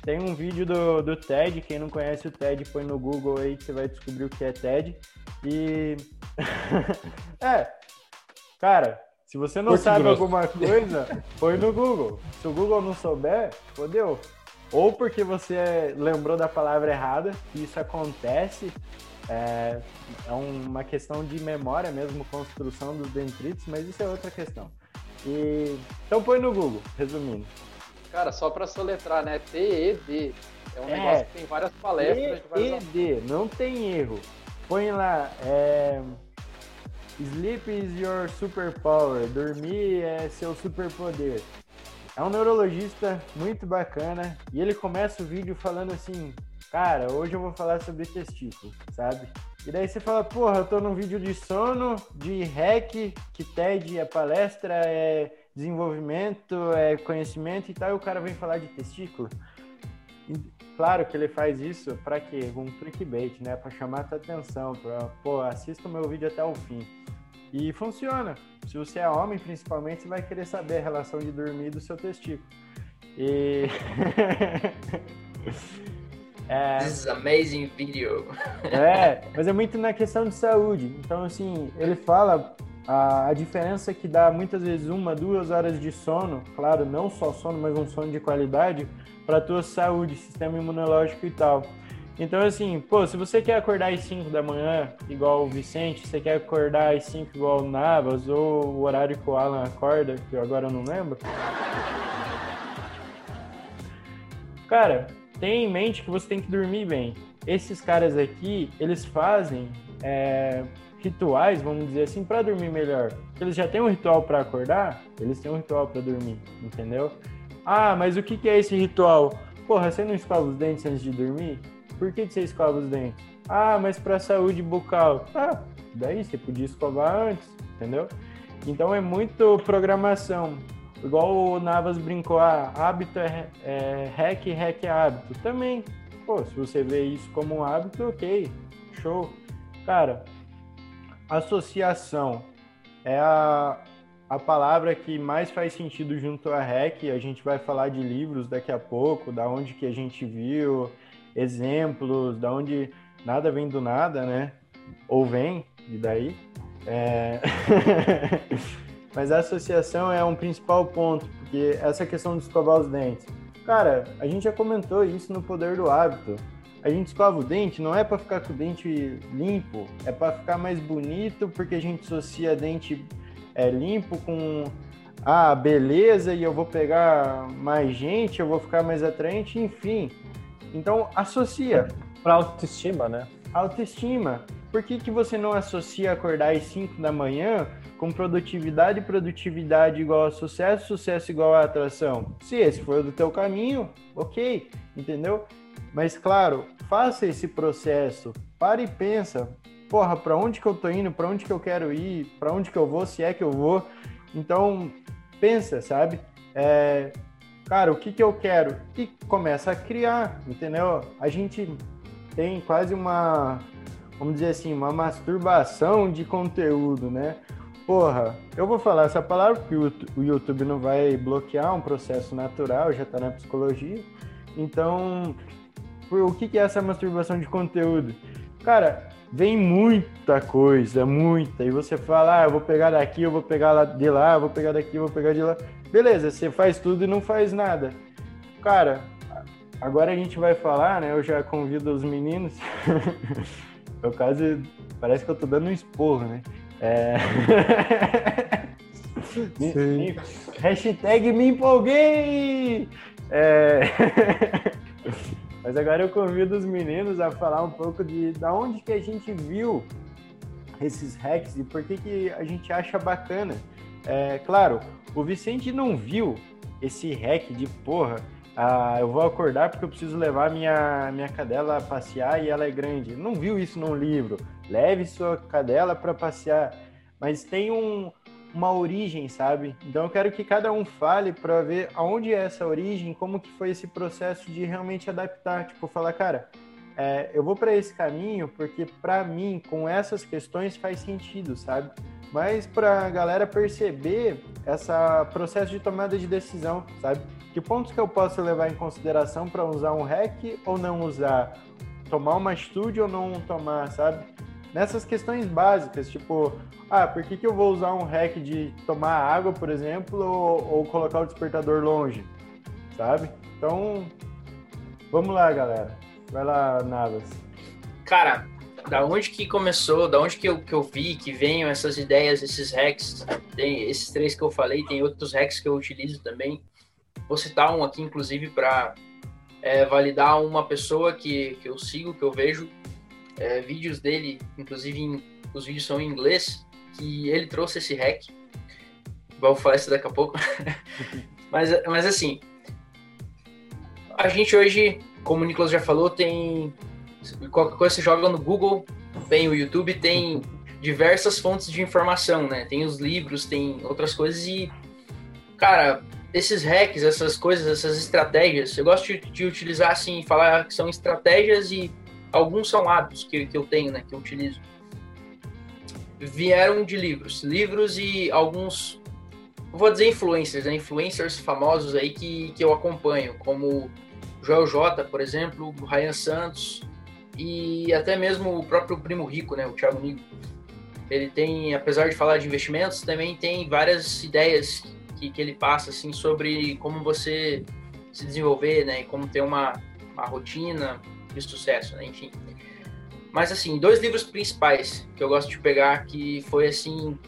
Tem um vídeo do, do TED, quem não conhece o TED, põe no Google aí que você vai descobrir o que é TED. E. é, cara, se você não sabe alguma coisa, põe no Google. Se o Google não souber, fodeu. Ou porque você lembrou da palavra errada, que isso acontece, é, é uma questão de memória mesmo, construção dos dendritos, mas isso é outra questão. E, então põe no Google, resumindo. Cara, só para soletrar, né? TED. É um é, negócio que tem várias palestras. TED, não tem erro. Põe lá, é, Sleep is your superpower. Dormir é seu superpoder. É um neurologista muito bacana e ele começa o vídeo falando assim: cara, hoje eu vou falar sobre testículo, sabe? E daí você fala, porra, eu tô num vídeo de sono, de hack, que TED é palestra, é desenvolvimento, é conhecimento e tal, e o cara vem falar de testículo. E, claro que ele faz isso para quê? Um clickbait, né? Para chamar a tua atenção, para, pô, assista o meu vídeo até o fim. E funciona. Se você é homem, principalmente, você vai querer saber a relação de dormir do seu testículo. E É... This is amazing video. É, mas é muito na questão de saúde. Então, assim, ele fala a, a diferença que dá muitas vezes uma, duas horas de sono, claro, não só sono, mas um sono de qualidade, para a tua saúde, sistema imunológico e tal. Então, assim, pô, se você quer acordar às 5 da manhã, igual o Vicente, você quer acordar às 5 igual o Navas, ou o horário que o Alan acorda, que eu agora não lembro. Cara, tenha em mente que você tem que dormir bem. Esses caras aqui, eles fazem é, rituais, vamos dizer assim, para dormir melhor. Eles já têm um ritual para acordar, eles têm um ritual para dormir, entendeu? Ah, mas o que, que é esse ritual? Porra, você não escova os dentes antes de dormir? Por que, que você escova os dentes? Ah, mas para saúde bucal. Ah, daí você podia escovar antes, entendeu? Então é muito programação. Igual o Navas brincou, ah, hábito é, é hack, hack é hábito. Também, pô, se você vê isso como um hábito, ok, show. Cara, associação é a, a palavra que mais faz sentido junto a hack. A gente vai falar de livros daqui a pouco, da onde que a gente viu, exemplos, da onde nada vem do nada, né? Ou vem, e daí. É... Mas a associação é um principal ponto, porque essa questão de escovar os dentes. Cara, a gente já comentou isso no Poder do Hábito. A gente escova o dente não é para ficar com o dente limpo, é para ficar mais bonito, porque a gente associa dente é, limpo com ah, beleza e eu vou pegar mais gente, eu vou ficar mais atraente, enfim. Então associa. Para autoestima, né? Autoestima. Por que, que você não associa acordar às 5 da manhã com produtividade produtividade igual a sucesso, sucesso igual a atração? Se esse for do teu caminho, ok, entendeu? Mas claro, faça esse processo, pare e pensa, porra, para onde que eu tô indo, para onde que eu quero ir, para onde que eu vou, se é que eu vou. Então, pensa, sabe? É, cara, o que que eu quero? E começa a criar, entendeu? A gente tem quase uma, vamos dizer assim, uma masturbação de conteúdo, né? Porra, eu vou falar essa palavra porque o YouTube não vai bloquear um processo natural, já tá na psicologia. Então, o que, é essa masturbação de conteúdo? Cara, vem muita coisa, muita, e você fala, ah, eu vou pegar daqui, eu vou pegar de lá, eu vou pegar daqui, eu vou pegar de lá. Beleza, você faz tudo e não faz nada. Cara, agora a gente vai falar, né? Eu já convido os meninos. eu quase. Parece que eu tô dando um esporro, né? É... me, hashtag me empolguei! É... Mas agora eu convido os meninos a falar um pouco de da onde que a gente viu esses hacks e por que, que a gente acha bacana. É, claro, o Vicente não viu esse hack de porra, ah, eu vou acordar porque eu preciso levar minha, minha cadela a passear e ela é grande. Não viu isso num livro. Leve sua cadela para passear. Mas tem um, uma origem, sabe? Então eu quero que cada um fale para ver aonde é essa origem, como que foi esse processo de realmente adaptar, tipo falar, cara, é, eu vou para esse caminho porque para mim com essas questões faz sentido, sabe? Mas para a galera perceber essa processo de tomada de decisão, sabe? Que pontos que eu posso levar em consideração para usar um hack ou não usar? Tomar uma atitude ou não tomar, sabe? Nessas questões básicas, tipo, ah, por que, que eu vou usar um hack de tomar água, por exemplo, ou, ou colocar o despertador longe, sabe? Então, vamos lá, galera. Vai lá, Navas. Cara, da onde que começou, da onde que eu, que eu vi que venham essas ideias, esses hacks, tem esses três que eu falei, tem outros hacks que eu utilizo também. Vou citar um aqui, inclusive, para é, validar uma pessoa que, que eu sigo, que eu vejo, é, vídeos dele, inclusive em, os vídeos são em inglês, que ele trouxe esse hack. Vou falar isso daqui a pouco. mas, mas assim, a gente hoje, como o Nicolas já falou, tem. Qualquer coisa você joga no Google, tem o YouTube, tem diversas fontes de informação, né? Tem os livros, tem outras coisas e. Cara, esses hacks, essas coisas, essas estratégias, eu gosto de, de utilizar assim, falar que são estratégias e alguns são hábitos que, que eu tenho, né, que eu utilizo. Vieram de livros, livros e alguns, vou dizer influencers, né, influencers famosos aí que, que eu acompanho, como Joel J, por exemplo, Ryan Santos e até mesmo o próprio primo rico, né, o Thiago Nico. Ele tem, apesar de falar de investimentos, também tem várias ideias que, que ele passa assim sobre como você se desenvolver, né, e como ter uma, uma rotina, de sucesso, né? Enfim. Mas assim, dois livros principais que eu gosto de pegar que foi assim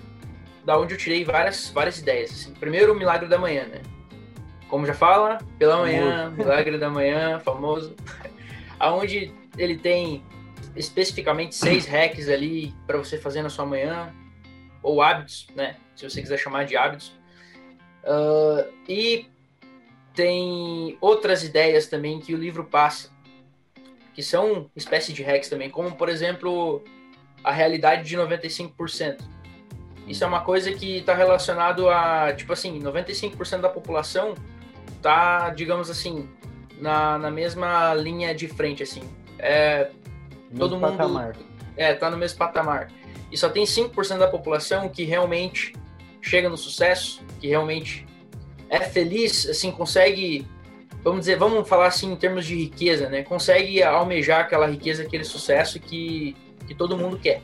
da onde eu tirei várias várias ideias. Assim. Primeiro, o Milagre da Manhã, né? Como já fala, pela manhã, Milagre da Manhã, famoso. Aonde ele tem especificamente seis hacks ali para você fazer na sua manhã ou hábitos, né? Se você quiser chamar de hábitos. Uh, e tem outras ideias também que o livro passa que são espécie de hacks também, como por exemplo a realidade de 95%. Isso é uma coisa que está relacionado a, tipo assim, 95% da população tá, digamos assim, na, na mesma linha de frente, assim. É, todo mundo patamar. É, tá no mesmo patamar. E só tem 5% da população que realmente chega no sucesso, que realmente é feliz, assim, consegue vamos dizer, vamos falar assim em termos de riqueza, né? Consegue almejar aquela riqueza, aquele sucesso que, que todo mundo quer,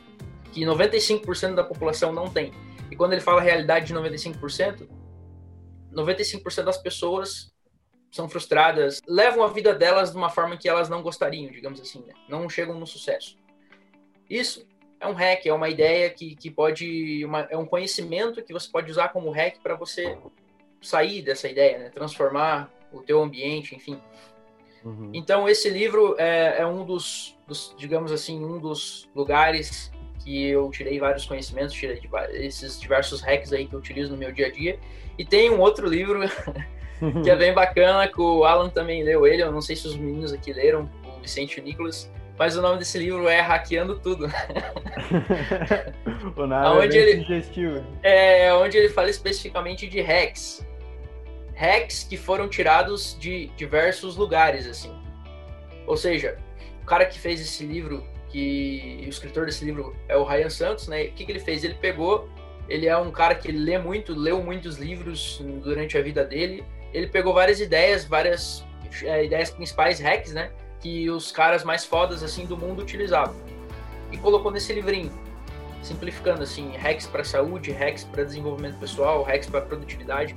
que 95% da população não tem. E quando ele fala realidade de 95%, 95% das pessoas são frustradas, levam a vida delas de uma forma que elas não gostariam, digamos assim, né? não chegam no sucesso. Isso é um hack, é uma ideia que, que pode, uma, é um conhecimento que você pode usar como hack para você sair dessa ideia, né? transformar o teu ambiente, enfim. Uhum. Então esse livro é, é um dos, dos, digamos assim, um dos lugares que eu tirei vários conhecimentos, tirei esses diversos hacks aí que eu utilizo no meu dia a dia. E tem um outro livro que é bem bacana, que o Alan também leu ele, eu não sei se os meninos aqui leram, o Vicente e o Nicolas, mas o nome desse livro é Hackeando Tudo. o nome onde é ele, sugestivo. É, onde ele fala especificamente de hacks. Hacks que foram tirados de diversos lugares, assim. Ou seja, o cara que fez esse livro, que o escritor desse livro é o Ryan Santos, né? O que, que ele fez? Ele pegou, ele é um cara que lê muito, leu muitos livros durante a vida dele. Ele pegou várias ideias, várias é, ideias principais, hacks, né? Que os caras mais fodas assim do mundo utilizavam. E colocou nesse livrinho, simplificando assim, hacks para saúde, hacks para desenvolvimento pessoal, hacks para produtividade.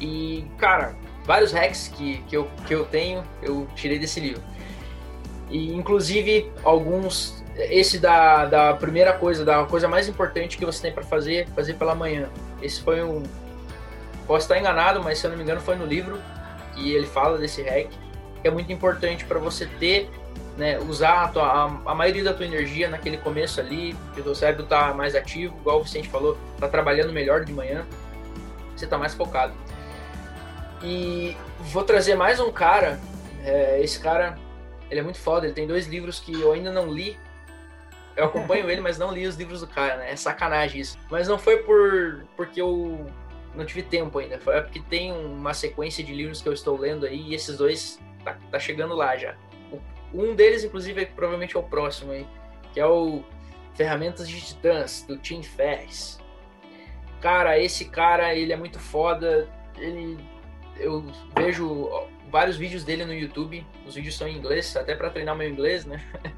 E, cara, vários hacks que, que, eu, que eu tenho, eu tirei desse livro. E, inclusive, alguns. Esse da, da primeira coisa, da coisa mais importante que você tem para fazer, fazer pela manhã. Esse foi um. Posso estar enganado, mas se eu não me engano, foi no livro que ele fala desse hack, que é muito importante para você ter, né, usar a, tua, a, a, maioria da tua energia naquele começo ali, que o teu cérebro tá mais ativo, igual o Vicente falou, tá trabalhando melhor de manhã, você tá mais focado. E vou trazer mais um cara, é, esse cara ele é muito foda, ele tem dois livros que eu ainda não li. Eu acompanho ele, mas não li os livros do cara, né? É sacanagem isso. Mas não foi por porque eu não tive tempo ainda. Foi porque tem uma sequência de livros que eu estou lendo aí e esses dois tá, tá chegando lá já. Um deles, inclusive, é, provavelmente é o próximo aí, que é o Ferramentas de Titãs, do Tim Ferriss. Cara, esse cara, ele é muito foda. Ele eu vejo vários vídeos dele no YouTube. Os vídeos são em inglês, até para treinar meu inglês, né?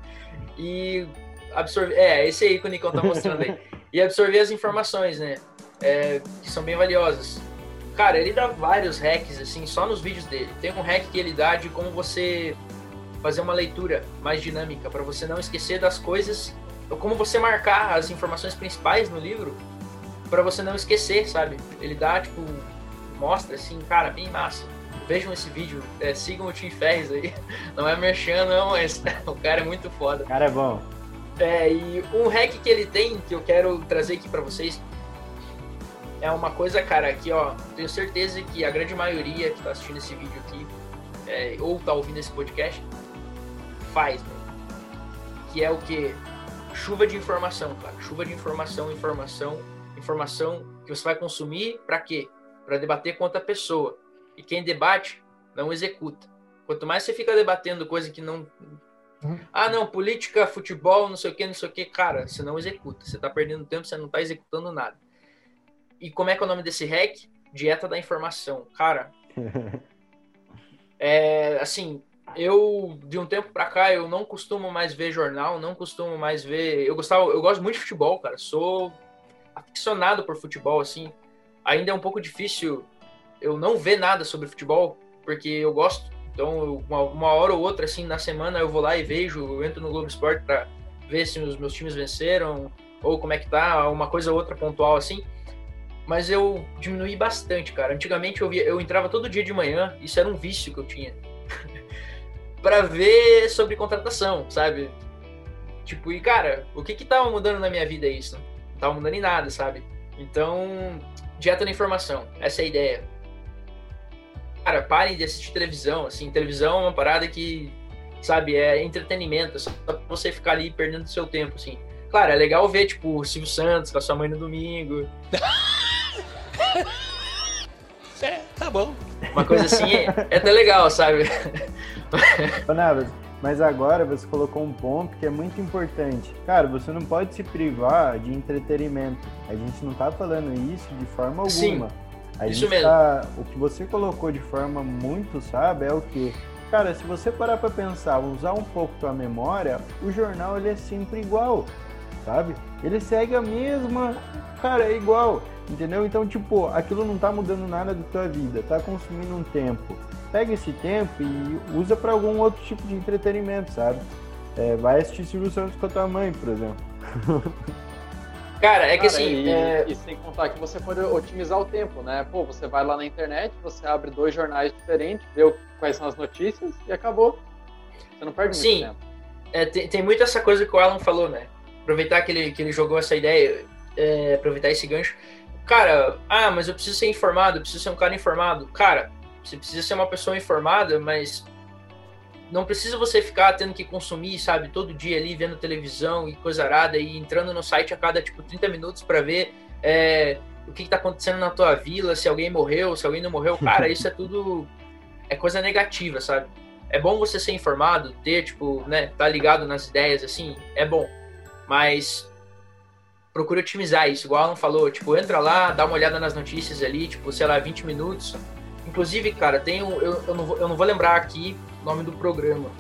E absorver. É, esse aí que Nicão tá mostrando aí. E absorver as informações, né? É, que são bem valiosas. Cara, ele dá vários hacks, assim, só nos vídeos dele. Tem um hack que ele dá de como você fazer uma leitura mais dinâmica, para você não esquecer das coisas, ou como você marcar as informações principais no livro, para você não esquecer, sabe? Ele dá, tipo, mostra, assim, cara, bem massa vejam esse vídeo, é, sigam o Tim Ferris aí. Não é merchan, não, mas o cara é muito foda. O cara é bom. É, e um hack que ele tem, que eu quero trazer aqui para vocês, é uma coisa, cara, que, ó, tenho certeza que a grande maioria que tá assistindo esse vídeo aqui, é, ou tá ouvindo esse podcast, faz, mano. Que é o que? Chuva de informação, cara. Chuva de informação, informação, informação que você vai consumir para quê? Para debater com outra pessoa. E quem debate não executa. Quanto mais você fica debatendo coisa que não. Uhum. Ah, não, política, futebol, não sei o que, não sei o que, cara, você não executa. Você tá perdendo tempo, você não tá executando nada. E como é que é o nome desse hack? Dieta da informação. Cara, é assim, eu de um tempo para cá eu não costumo mais ver jornal, não costumo mais ver. Eu gostava, eu gosto muito de futebol, cara. Sou aficionado por futebol, assim. Ainda é um pouco difícil eu não ver nada sobre futebol, porque eu gosto. Então, uma, uma, hora ou outra, assim, na semana eu vou lá e vejo, eu entro no Globo Esporte para ver se os meus times venceram, ou como é que tá, uma coisa ou outra pontual, assim. Mas eu diminui bastante, cara. Antigamente eu, via, eu entrava todo dia de manhã, isso era um vício que eu tinha. para ver sobre contratação, sabe? Tipo, e cara, o que que tava mudando na minha vida isso? Não tava mudando em nada, sabe? Então, dieta da informação, essa é a ideia cara, parem de assistir televisão, assim, televisão é uma parada que, sabe, é entretenimento, é só pra você ficar ali perdendo seu tempo, assim. Claro, é legal ver, tipo, o Silvio Santos com a sua mãe no domingo. é, tá bom. Uma coisa assim é, é até legal, sabe? Navas, mas agora você colocou um ponto que é muito importante. Cara, você não pode se privar de entretenimento. A gente não tá falando isso de forma alguma. Sim. A Isso mesmo. Tá, o que você colocou de forma muito sabe é o que Cara, se você parar para pensar, usar um pouco tua memória, o jornal ele é sempre igual, sabe? Ele segue a mesma, cara, é igual, entendeu? Então, tipo, aquilo não tá mudando nada da tua vida, tá consumindo um tempo. Pega esse tempo e usa para algum outro tipo de entretenimento, sabe? É, vai assistir Silvio Santos com a tua mãe, por exemplo. Cara, é que Cara, assim, e, é, e sem contar que você pode otimizar o tempo, né? Pô, você vai lá na internet, você abre dois jornais diferentes, vê quais são as notícias e acabou. Você não perde Sim. muito tempo. é, tem, tem muito essa coisa que o Alan falou, né? Aproveitar que ele, que ele jogou essa ideia, é, aproveitar esse gancho. Cara, ah, mas eu preciso ser informado, eu preciso ser um cara informado. Cara, você precisa ser uma pessoa informada, mas não precisa você ficar tendo que consumir, sabe, todo dia ali vendo televisão e coisa arada e entrando no site a cada, tipo, 30 minutos para ver é, o que, que tá acontecendo na tua vila, se alguém morreu, se alguém não morreu. Cara, isso é tudo. É coisa negativa, sabe? É bom você ser informado, ter, tipo, né, tá ligado nas ideias, assim, é bom. Mas procure otimizar isso, igual Alan falou, tipo, entra lá, dá uma olhada nas notícias ali, tipo, sei lá, 20 minutos. Inclusive, cara, tem um. Eu, eu, não, vou, eu não vou lembrar aqui o nome do programa,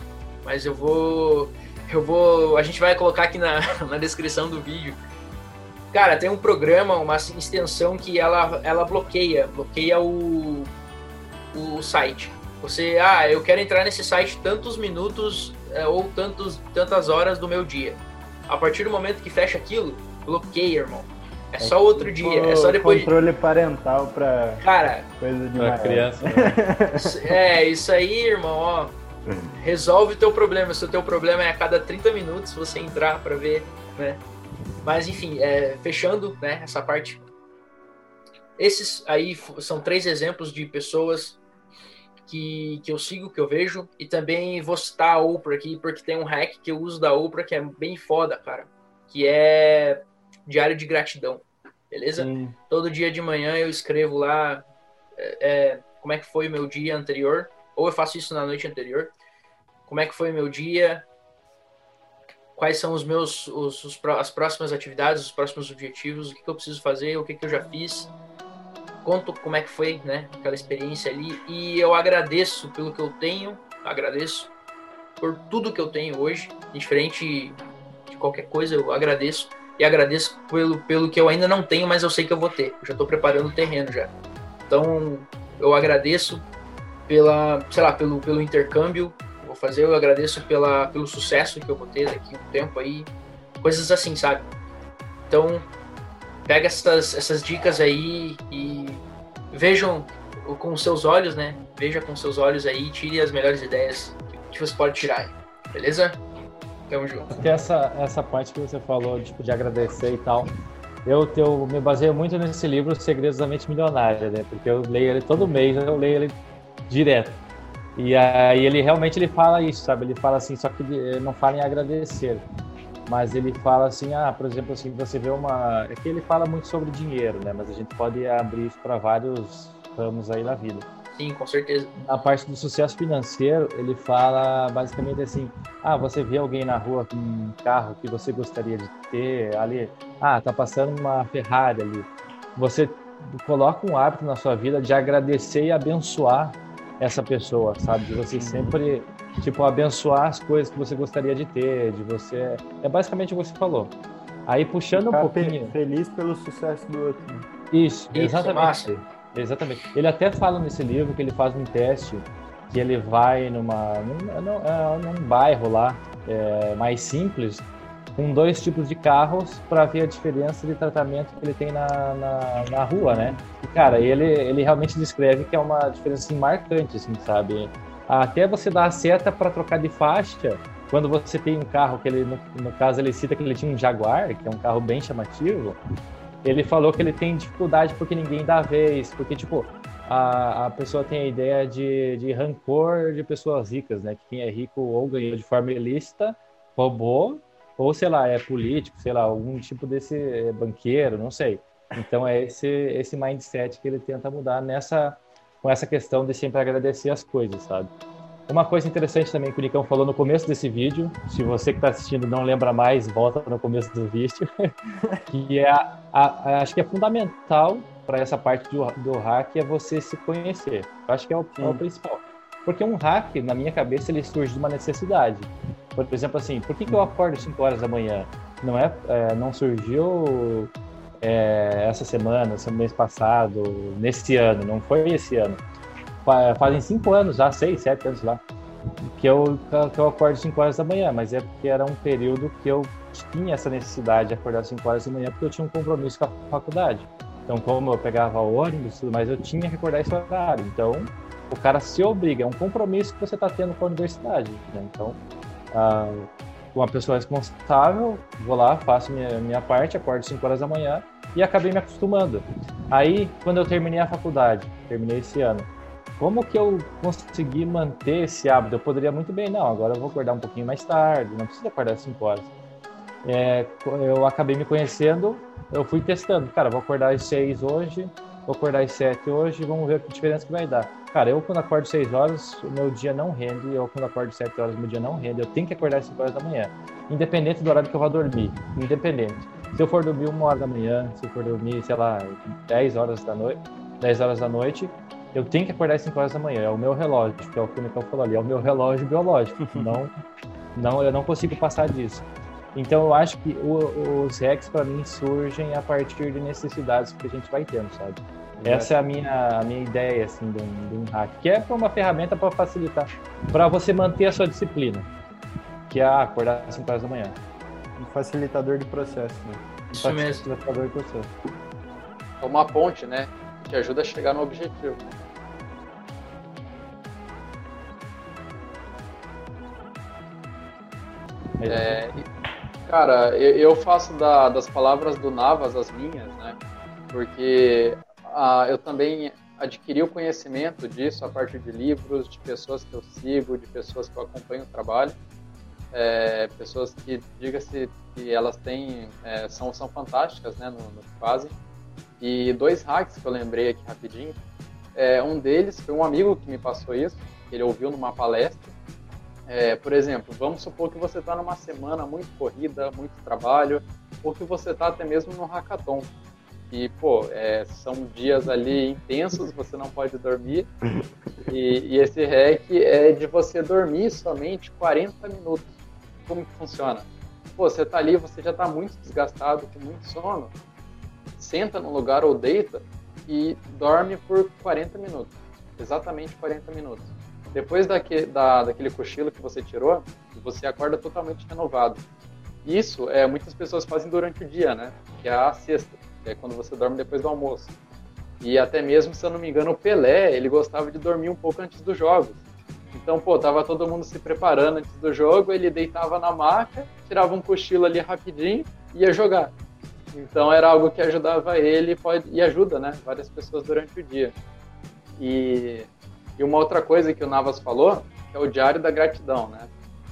mas eu vou. Eu vou. A gente vai colocar aqui na, na descrição do vídeo. Cara, tem um programa, uma extensão que ela, ela bloqueia, bloqueia o, o site. Você, ah, eu quero entrar nesse site tantos minutos é, ou tantos, tantas horas do meu dia. A partir do momento que fecha aquilo, bloqueia, irmão. É só outro dia, é só depois. de- Controle parental pra Cara, coisa de Pra maior. criança. né? É, isso aí, irmão, ó. Resolve o teu problema. Se o teu problema é a cada 30 minutos você entrar pra ver, né? Mas enfim, é, fechando, né, essa parte. Esses aí são três exemplos de pessoas que, que eu sigo, que eu vejo. E também vou citar a Oprah aqui, porque tem um hack que eu uso da Oprah que é bem foda, cara. Que é diário de gratidão. Beleza? Sim. todo dia de manhã eu escrevo lá é, é, como é que foi o meu dia anterior, ou eu faço isso na noite anterior, como é que foi o meu dia, quais são os meus os, os as próximas atividades, os próximos objetivos, o que, que eu preciso fazer, o que, que eu já fiz, conto como é que foi, né, aquela experiência ali, e eu agradeço pelo que eu tenho, agradeço por tudo que eu tenho hoje, diferente de qualquer coisa, eu agradeço e agradeço pelo, pelo que eu ainda não tenho, mas eu sei que eu vou ter. Eu já estou preparando o terreno já. Então, eu agradeço pela, sei lá, pelo, pelo intercâmbio que eu vou fazer, eu agradeço pela, pelo sucesso que eu vou ter daqui a um tempo aí, coisas assim, sabe? Então, pega essas, essas dicas aí e vejam com os seus olhos, né? Veja com seus olhos aí e tire as melhores ideias que você pode tirar beleza? Tamo junto. Essa, essa parte que você falou, tipo, de agradecer e tal, eu, eu me baseio muito nesse livro, Segredos da Mente Milionária, né? Porque eu leio ele todo mês, eu leio ele direto. E aí ele realmente ele fala isso, sabe? Ele fala assim, só que ele não fala em agradecer. Mas ele fala assim, ah, por exemplo, assim, você vê uma... É que ele fala muito sobre dinheiro, né? Mas a gente pode abrir isso para vários ramos aí na vida Sim, com certeza. na parte do sucesso financeiro, ele fala basicamente assim: ah, você vê alguém na rua com um carro que você gostaria de ter ali, ah, tá passando uma Ferrari ali. Você coloca um hábito na sua vida de agradecer e abençoar essa pessoa, sabe? De você sempre, tipo, abençoar as coisas que você gostaria de ter, de você. É basicamente o que você falou. Aí puxando um Ficar pouquinho. fe- feliz pelo sucesso do outro. Isso, Isso, exatamente. massa. Exatamente. Ele até fala nesse livro que ele faz um teste que ele vai numa num, num, é, num bairro lá é, mais simples com dois tipos de carros para ver a diferença de tratamento que ele tem na, na, na rua, né? E cara, ele, ele realmente descreve que é uma diferença assim, marcante, assim, sabe? Até você dar a seta para trocar de faixa, quando você tem um carro que ele, no, no caso, ele cita que ele tinha um Jaguar, que é um carro bem chamativo, ele falou que ele tem dificuldade porque ninguém dá vez, porque, tipo, a, a pessoa tem a ideia de, de rancor de pessoas ricas, né? Que quem é rico ou ganhou de forma ilícita, roubou, ou, sei lá, é político, sei lá, algum tipo desse é, banqueiro, não sei. Então é esse, esse mindset que ele tenta mudar nessa, com essa questão de sempre agradecer as coisas, sabe? Uma coisa interessante também que o Nicão falou no começo desse vídeo, se você que está assistindo não lembra mais, volta no começo do vídeo, que é a- a- acho que é fundamental para essa parte do, do hack é você se conhecer. Eu acho que é o, é o principal. Porque um hack, na minha cabeça, ele surge de uma necessidade. Por exemplo, assim, por que, que eu acordo 5 horas da manhã? Não é, é, não surgiu é, essa semana, esse mês passado, nesse ano, não foi esse ano. Fa- fazem cinco anos já, seis, sete anos lá, que eu, que eu acordo 5 horas da manhã, mas é porque era um período que eu tinha essa necessidade de acordar 5 horas da manhã, porque eu tinha um compromisso com a faculdade. Então, como eu pegava ônibus, tudo mais, eu tinha que acordar esse horário. Então, o cara se obriga, é um compromisso que você está tendo com a universidade. Né? Então, ah, uma pessoa responsável, vou lá, faço minha, minha parte, acordo 5 horas da manhã e acabei me acostumando. Aí, quando eu terminei a faculdade, terminei esse ano, como que eu consegui manter esse hábito? Eu poderia muito bem, não, agora eu vou acordar um pouquinho mais tarde, não precisa acordar às 5 horas. É, eu acabei me conhecendo, eu fui testando, cara, vou acordar às 6 hoje, vou acordar às 7 hoje, vamos ver que diferença que vai dar. Cara, eu quando acordo 6 horas, o meu dia não rende, eu quando acordo 7 horas, meu dia não rende, eu tenho que acordar às 5 horas da manhã, independente do horário que eu vou dormir, independente. Se eu for dormir uma hora da manhã, se eu for dormir, sei lá, 10 horas da noite, 10 horas da noite, eu tenho que acordar às 5 horas da manhã, é o meu relógio, que é o que o Nicão falou ali, é o meu relógio biológico, não, não, eu não consigo passar disso. Então eu acho que o, os hacks para mim surgem a partir de necessidades que a gente vai tendo, sabe? Essa é a minha, a minha ideia assim de um, de um hack, que é uma ferramenta para facilitar, para você manter a sua disciplina, que é acordar às 5 horas da manhã. Um facilitador de processo, né? Isso mesmo. Facilitador de processo. É uma ponte, né? Que ajuda a chegar no objetivo. É, e, cara, eu, eu faço da- das palavras do Navas as minhas, né? Porque ah, eu também adquiri o conhecimento disso a partir de livros, de pessoas que eu sigo, de pessoas que eu acompanho o trabalho, é, pessoas que, diga-se que elas têm, é, são, são fantásticas, né, no, no que fazem. E dois hacks que eu lembrei aqui rapidinho. É, um deles foi um amigo que me passou isso, ele ouviu numa palestra. É, por exemplo, vamos supor que você está numa semana muito corrida, muito trabalho, ou que você está até mesmo no hackathon. E, pô, é, são dias ali intensos, você não pode dormir. E, e esse hack é de você dormir somente 40 minutos. Como que funciona? Pô, você tá ali, você já tá muito desgastado, com muito sono. Senta no lugar ou deita e dorme por 40 minutos. Exatamente 40 minutos. Depois daque, da, daquele cochilo que você tirou, você acorda totalmente renovado. Isso é muitas pessoas fazem durante o dia, né? Que é a sexta, que é quando você dorme depois do almoço. E até mesmo, se eu não me engano, o Pelé, ele gostava de dormir um pouco antes dos jogos. Então, pô, tava todo mundo se preparando antes do jogo, ele deitava na maca, tirava um cochilo ali rapidinho e ia jogar. Então era algo que ajudava ele pode, e ajuda, né? Várias pessoas durante o dia. E, e uma outra coisa que o Navas falou é o diário da gratidão, né?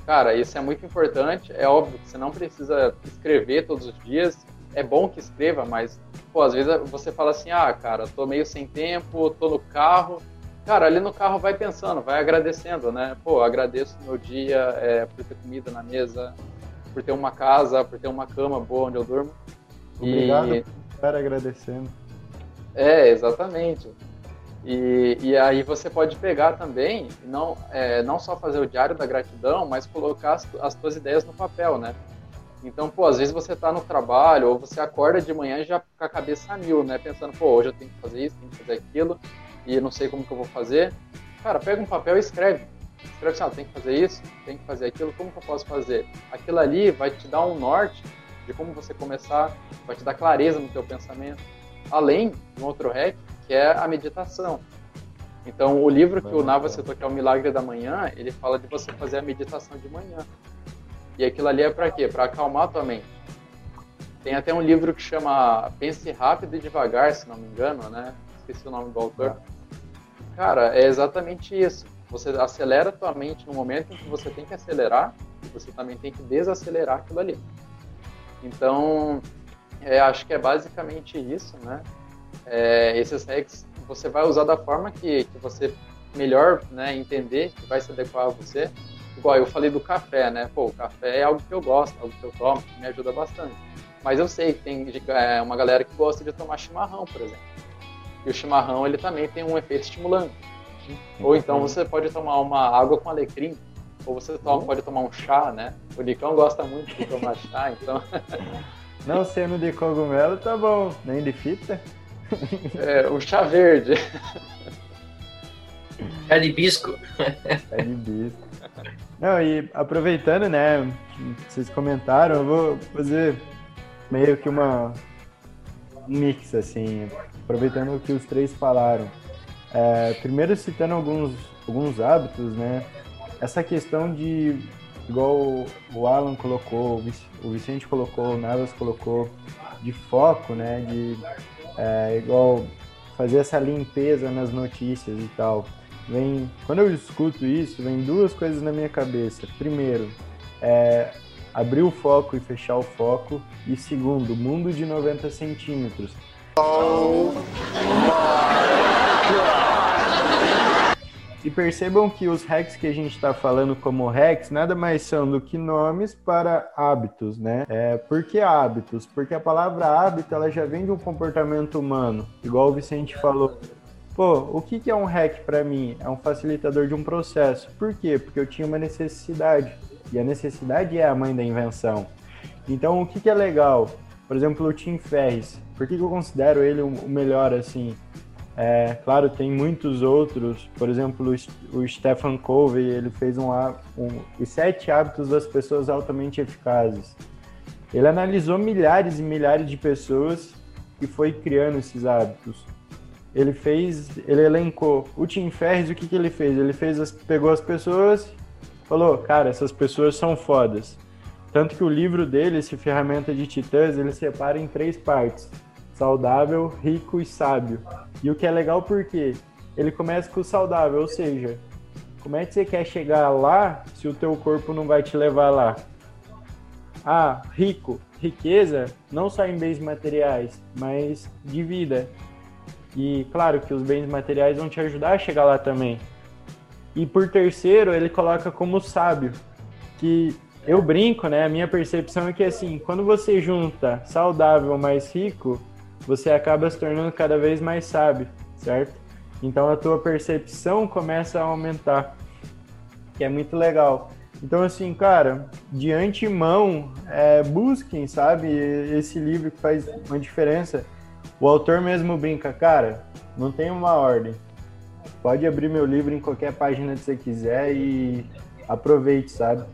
Cara, isso é muito importante. É óbvio que você não precisa escrever todos os dias. É bom que escreva, mas, pô, às vezes você fala assim: ah, cara, tô meio sem tempo, tô no carro. Cara, ali no carro vai pensando, vai agradecendo, né? Pô, agradeço meu dia é, por ter comida na mesa, por ter uma casa, por ter uma cama boa onde eu durmo. Obrigado E- por estar agradecendo. É, exatamente. E, e aí você pode pegar também, e não, é, não só fazer o diário da gratidão, mas colocar as, as tuas ideias no papel, né? Então, pô, às vezes você tá no trabalho, ou você acorda de manhã já com a cabeça a mil, né? Pensando, pô, hoje eu tenho que fazer isso, tenho que fazer aquilo, e não sei como que eu vou fazer. Cara, pega um papel e escreve. Escreve assim, ah, tem que fazer isso, tem que fazer aquilo, como que eu posso fazer? Aquilo ali vai te dar um norte de como você começar, vai te dar clareza no teu pensamento. Além de um outro hack, que é a meditação. Então, o livro que o Nava citou, que é o Milagre da Manhã, ele fala de você fazer a meditação de manhã. E aquilo ali é para quê? Para acalmar a tua mente. Tem até um livro que chama Pense Rápido e Devagar, se não me engano, né? Esqueci o nome do autor. Cara, é exatamente isso. Você acelera a tua mente no momento em que você tem que acelerar, e você também tem que desacelerar aquilo ali. Então, é, acho que é basicamente isso, né? É, esses hacks você vai usar da forma que, que você melhor né, entender, que vai se adequar a você. Igual eu falei do café, né? Pô, o café é algo que eu gosto, algo que eu tomo, que me ajuda bastante. Mas eu sei que tem é, uma galera que gosta de tomar chimarrão, por exemplo. E o chimarrão, ele também tem um efeito estimulante. Ou então você pode tomar uma água com alecrim, ou você toma, pode tomar um chá, né? O Nicão gosta muito de tomar chá, então Não sendo de cogumelo, tá bom. Nem de fita. é, o chá verde. É de bisco. É de bisco. Não, e aproveitando, né, vocês comentaram, eu vou fazer meio que uma um mix, assim, aproveitando o que os três falaram. É, primeiro citando alguns, alguns hábitos, né, essa questão de, igual o Alan colocou, o Vicente colocou, o Navas colocou, de foco, né, de, é, igual fazer essa limpeza nas notícias e tal vem quando eu escuto isso, vem duas coisas na minha cabeça. Primeiro, é abrir o foco e fechar o foco. E segundo, mundo de 90 centímetros. Oh e percebam que os hacks que a gente está falando como hacks nada mais são do que nomes para hábitos, né? É, por que hábitos? Porque a palavra hábito ela já vem de um comportamento humano, igual o Vicente falou. Pô, o que, que é um hack para mim? É um facilitador de um processo. Por quê? Porque eu tinha uma necessidade. E a necessidade é a mãe da invenção. Então, o que, que é legal? Por exemplo, o Tim Ferriss. Por que, que eu considero ele o melhor assim? É, claro, tem muitos outros. Por exemplo, o Stephen Covey, ele fez um, um, os sete hábitos das pessoas altamente eficazes. Ele analisou milhares e milhares de pessoas e foi criando esses hábitos ele fez, ele elencou o Tim Ferriss, o que, que ele fez? Ele fez as, pegou as pessoas, falou, cara, essas pessoas são fodas. Tanto que o livro dele, esse Ferramenta de Titãs, ele separa em três partes: saudável, rico e sábio. E o que é legal porque ele começa com o saudável, ou seja, como é que você quer chegar lá se o teu corpo não vai te levar lá? Ah, rico, riqueza, não só em bens materiais, mas de vida. E claro que os bens materiais vão te ajudar a chegar lá também. E por terceiro, ele coloca como sábio, que eu brinco, né? A minha percepção é que assim, quando você junta saudável mais rico, você acaba se tornando cada vez mais sábio, certo? Então a tua percepção começa a aumentar, que é muito legal. Então assim, cara, de antemão, é, busquem, sabe, esse livro que faz uma diferença o autor mesmo brinca, cara, não tem uma ordem. Pode abrir meu livro em qualquer página que você quiser e aproveite, sabe?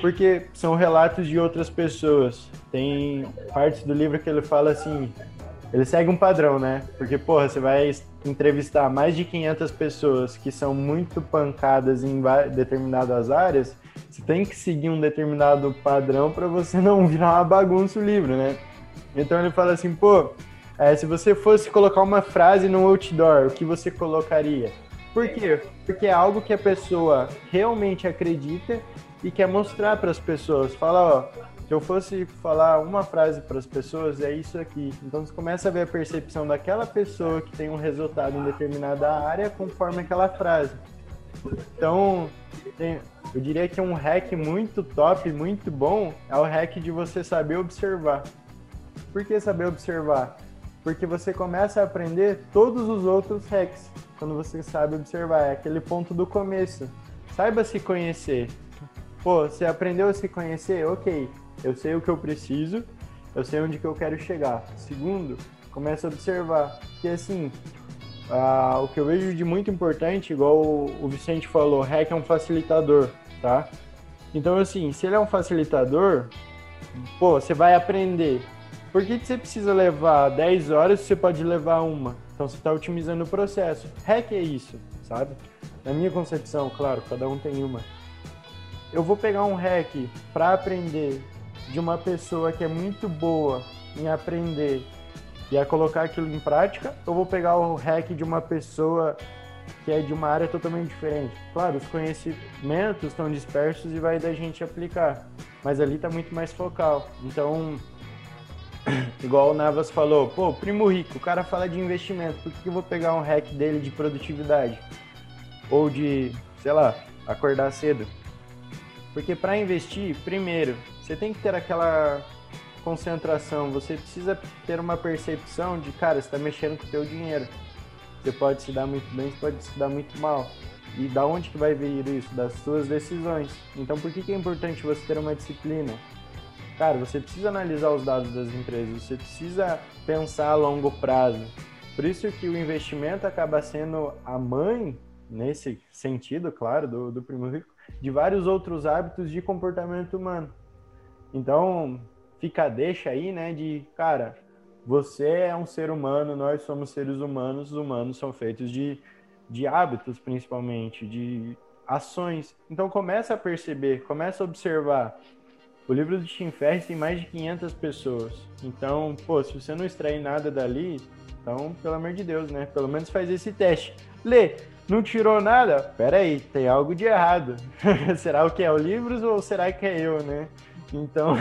Porque são relatos de outras pessoas. Tem partes do livro que ele fala assim, ele segue um padrão, né? Porque, porra, você vai entrevistar mais de 500 pessoas que são muito pancadas em determinadas áreas, você tem que seguir um determinado padrão para você não virar uma bagunça o livro, né? Então ele fala assim, pô, é, se você fosse colocar uma frase no outdoor, o que você colocaria? Por quê? Porque é algo que a pessoa realmente acredita e quer mostrar para as pessoas. Fala, ó, se eu fosse falar uma frase para as pessoas, é isso aqui. Então você começa a ver a percepção daquela pessoa que tem um resultado em determinada área conforme aquela frase. Então, eu diria que um hack muito top, muito bom, é o hack de você saber observar. Por que saber observar? porque você começa a aprender todos os outros hacks quando você sabe observar. É aquele ponto do começo. Saiba se conhecer. Pô, você aprendeu a se conhecer? Ok, eu sei o que eu preciso, eu sei onde que eu quero chegar. Segundo, começa a observar. Que assim, o que eu vejo de muito importante, igual o Vicente falou, hack é um facilitador, tá? Então, assim, se ele é um facilitador, pô, você vai aprender por que, que você precisa levar 10 horas se você pode levar uma? Então você está otimizando o processo. Hack é isso, sabe? Na minha concepção, claro, cada um tem uma. Eu vou pegar um hack para aprender de uma pessoa que é muito boa em aprender e a colocar aquilo em prática, eu vou pegar o hack de uma pessoa que é de uma área totalmente diferente. Claro, os conhecimentos estão dispersos e vai da gente aplicar, mas ali está muito mais focal. Então, igual o Navas falou, pô, primo rico, o cara fala de investimento, por que eu vou pegar um hack dele de produtividade? Ou de, sei lá, acordar cedo? Porque para investir, primeiro, você tem que ter aquela concentração, você precisa ter uma percepção de, cara, você está mexendo com o teu dinheiro. Você pode se dar muito bem, você pode se dar muito mal. E da onde que vai vir isso? Das suas decisões. Então por que, que é importante você ter uma disciplina? Cara, você precisa analisar os dados das empresas, você precisa pensar a longo prazo. Por isso que o investimento acaba sendo a mãe nesse sentido, claro, do, do Primo Rico, de vários outros hábitos de comportamento humano. Então, fica deixa aí, né, de, cara, você é um ser humano, nós somos seres humanos, os humanos são feitos de, de hábitos, principalmente, de ações. Então, começa a perceber, começa a observar. O livro do Tim Ferriss tem mais de 500 pessoas. Então, pô, se você não extrair nada dali, então, pelo amor de Deus, né? Pelo menos faz esse teste. Lê, não tirou nada? Pera aí, tem algo de errado. será o que é o livro ou será que é eu, né? Então,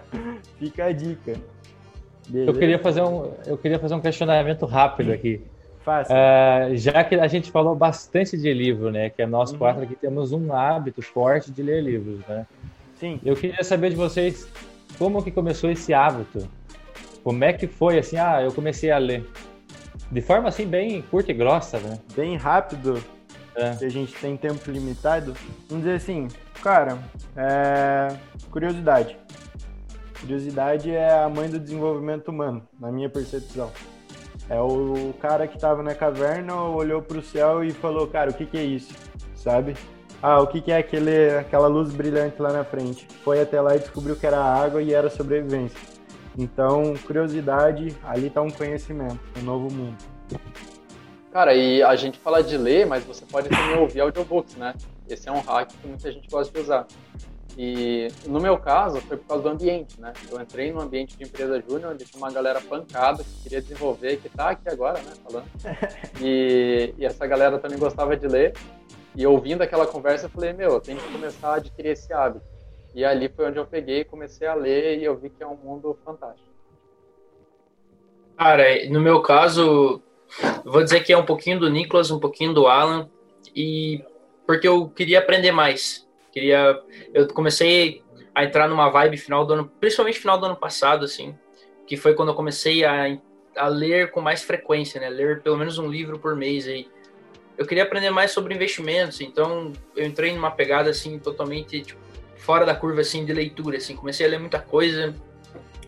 fica a dica. Beleza? Eu queria fazer um, eu queria fazer um questionamento rápido aqui. Fácil. Uh, já que a gente falou bastante de livro, né? Que é nós uhum. quatro aqui temos um hábito forte de ler livros, né? Sim. Eu queria saber de vocês como que começou esse hábito. Como é que foi assim? Ah, eu comecei a ler. De forma assim bem curta e grossa, né? Bem rápido. É. Que a gente tem tempo limitado. Vamos dizer assim, cara, é... curiosidade. Curiosidade é a mãe do desenvolvimento humano, na minha percepção. É o cara que estava na caverna, olhou para o céu e falou, cara, o que, que é isso? Sabe? Ah, o que, que é aquele, aquela luz brilhante lá na frente? Foi até lá e descobriu que era água e era sobrevivência. Então, curiosidade, ali está um conhecimento, um novo mundo. Cara, e a gente fala de ler, mas você pode também ouvir audiobooks, né? Esse é um hack que muita gente gosta de usar. E no meu caso, foi por causa do ambiente, né? Eu entrei no ambiente de empresa júnior, onde tinha uma galera pancada que queria desenvolver, que tá aqui agora, né? Falando. E, e essa galera também gostava de ler. E ouvindo aquela conversa, eu falei, meu, eu tenho que começar a adquirir esse hábito. E ali foi onde eu peguei, comecei a ler e eu vi que é um mundo fantástico. Cara, no meu caso, vou dizer que é um pouquinho do Nicholas, um pouquinho do Alan, e porque eu queria aprender mais. Queria, eu comecei a entrar numa vibe final do ano, principalmente final do ano passado, assim, que foi quando eu comecei a, a ler com mais frequência, né? Ler pelo menos um livro por mês aí. Eu queria aprender mais sobre investimentos, então eu entrei numa pegada assim totalmente tipo, fora da curva assim de leitura, assim, comecei a ler muita coisa,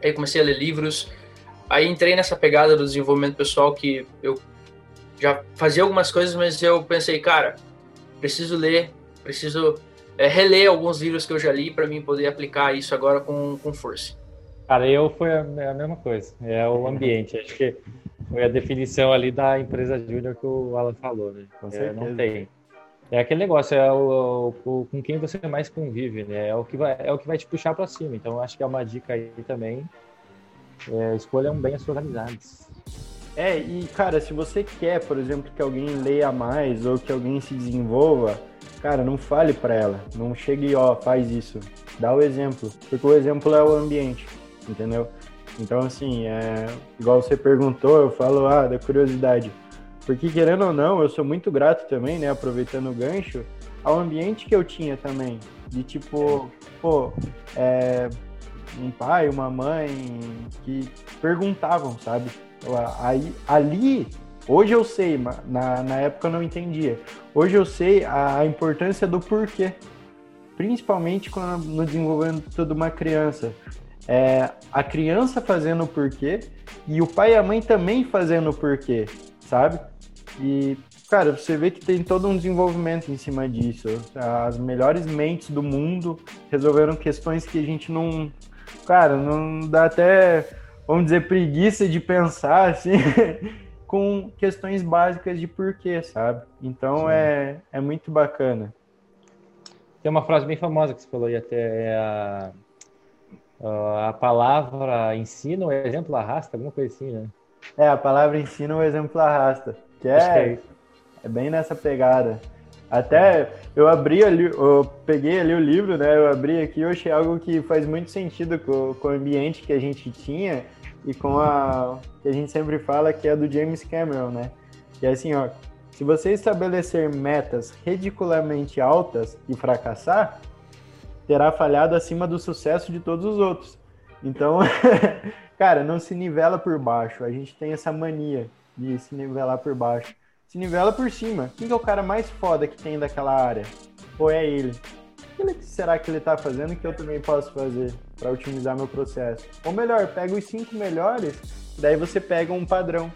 aí comecei a ler livros, aí entrei nessa pegada do desenvolvimento pessoal que eu já fazia algumas coisas, mas eu pensei, cara, preciso ler, preciso é, reler alguns livros que eu já li para mim poder aplicar isso agora com, com força. Cara, eu foi a, a mesma coisa. É o ambiente. Acho que foi a definição ali da empresa júnior que o Alan falou, né? Com é, não tem. É aquele negócio, é o, o, com quem você mais convive, né? É o que vai, é o que vai te puxar para cima. Então, acho que é uma dica aí também. É, escolham bem as suas amizades. É, e cara, se você quer, por exemplo, que alguém leia mais ou que alguém se desenvolva, cara, não fale para ela, não chegue ó, faz isso. Dá o exemplo, porque o exemplo é o ambiente, entendeu? Então, assim, é, igual você perguntou, eu falo, ah, da curiosidade. Porque, querendo ou não, eu sou muito grato também, né, aproveitando o gancho, ao ambiente que eu tinha também. De tipo, pô, é, um pai, uma mãe que perguntavam, sabe? Aí, ali Hoje eu sei, na, na época eu não entendia. Hoje eu sei a, a importância do porquê, principalmente quando, no desenvolvimento de uma criança. É, a criança fazendo o porquê e o pai e a mãe também fazendo o porquê, sabe? E, cara, você vê que tem todo um desenvolvimento em cima disso. As melhores mentes do mundo resolveram questões que a gente não. Cara, não dá até, vamos dizer, preguiça de pensar, assim. com questões básicas de porquê, sabe? Então é, é muito bacana. Tem uma frase bem famosa que você falou aí até, é a, a palavra ensina, o exemplo arrasta, alguma coisa assim, né? É, a palavra ensina, o exemplo arrasta. Que é, que é, é, bem nessa pegada. Até eu abri ali, eu peguei ali o livro, né? Eu abri aqui, eu achei algo que faz muito sentido com, com o ambiente que a gente tinha e com a que a gente sempre fala que é do James Cameron, né? Que é assim, ó, se você estabelecer metas ridiculamente altas e fracassar, terá falhado acima do sucesso de todos os outros. Então, cara, não se nivela por baixo. A gente tem essa mania de se nivelar por baixo. Se nivela por cima. Quem é o cara mais foda que tem daquela área? Ou é ele? O que será que ele está fazendo que eu também posso fazer para otimizar meu processo? Ou melhor, pega os cinco melhores, daí você pega um padrão,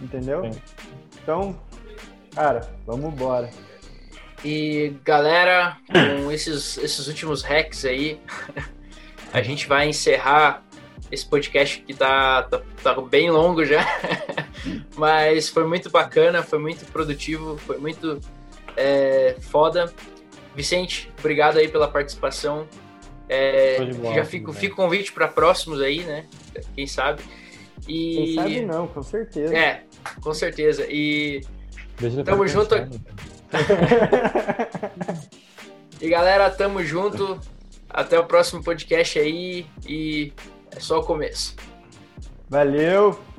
entendeu? Sim. Então, cara, vamos embora. E galera, com esses, esses últimos hacks aí, a gente vai encerrar esse podcast que tá, tá, tá bem longo já. Mas foi muito bacana, foi muito produtivo, foi muito é, foda. Vicente, obrigado aí pela participação. É, bola, já fico, fico convite para próximos aí, né? Quem sabe. E... Quem sabe não, com certeza. É, com certeza. E tamo junto. e galera, tamo junto. Até o próximo podcast aí. E é só o começo. Valeu!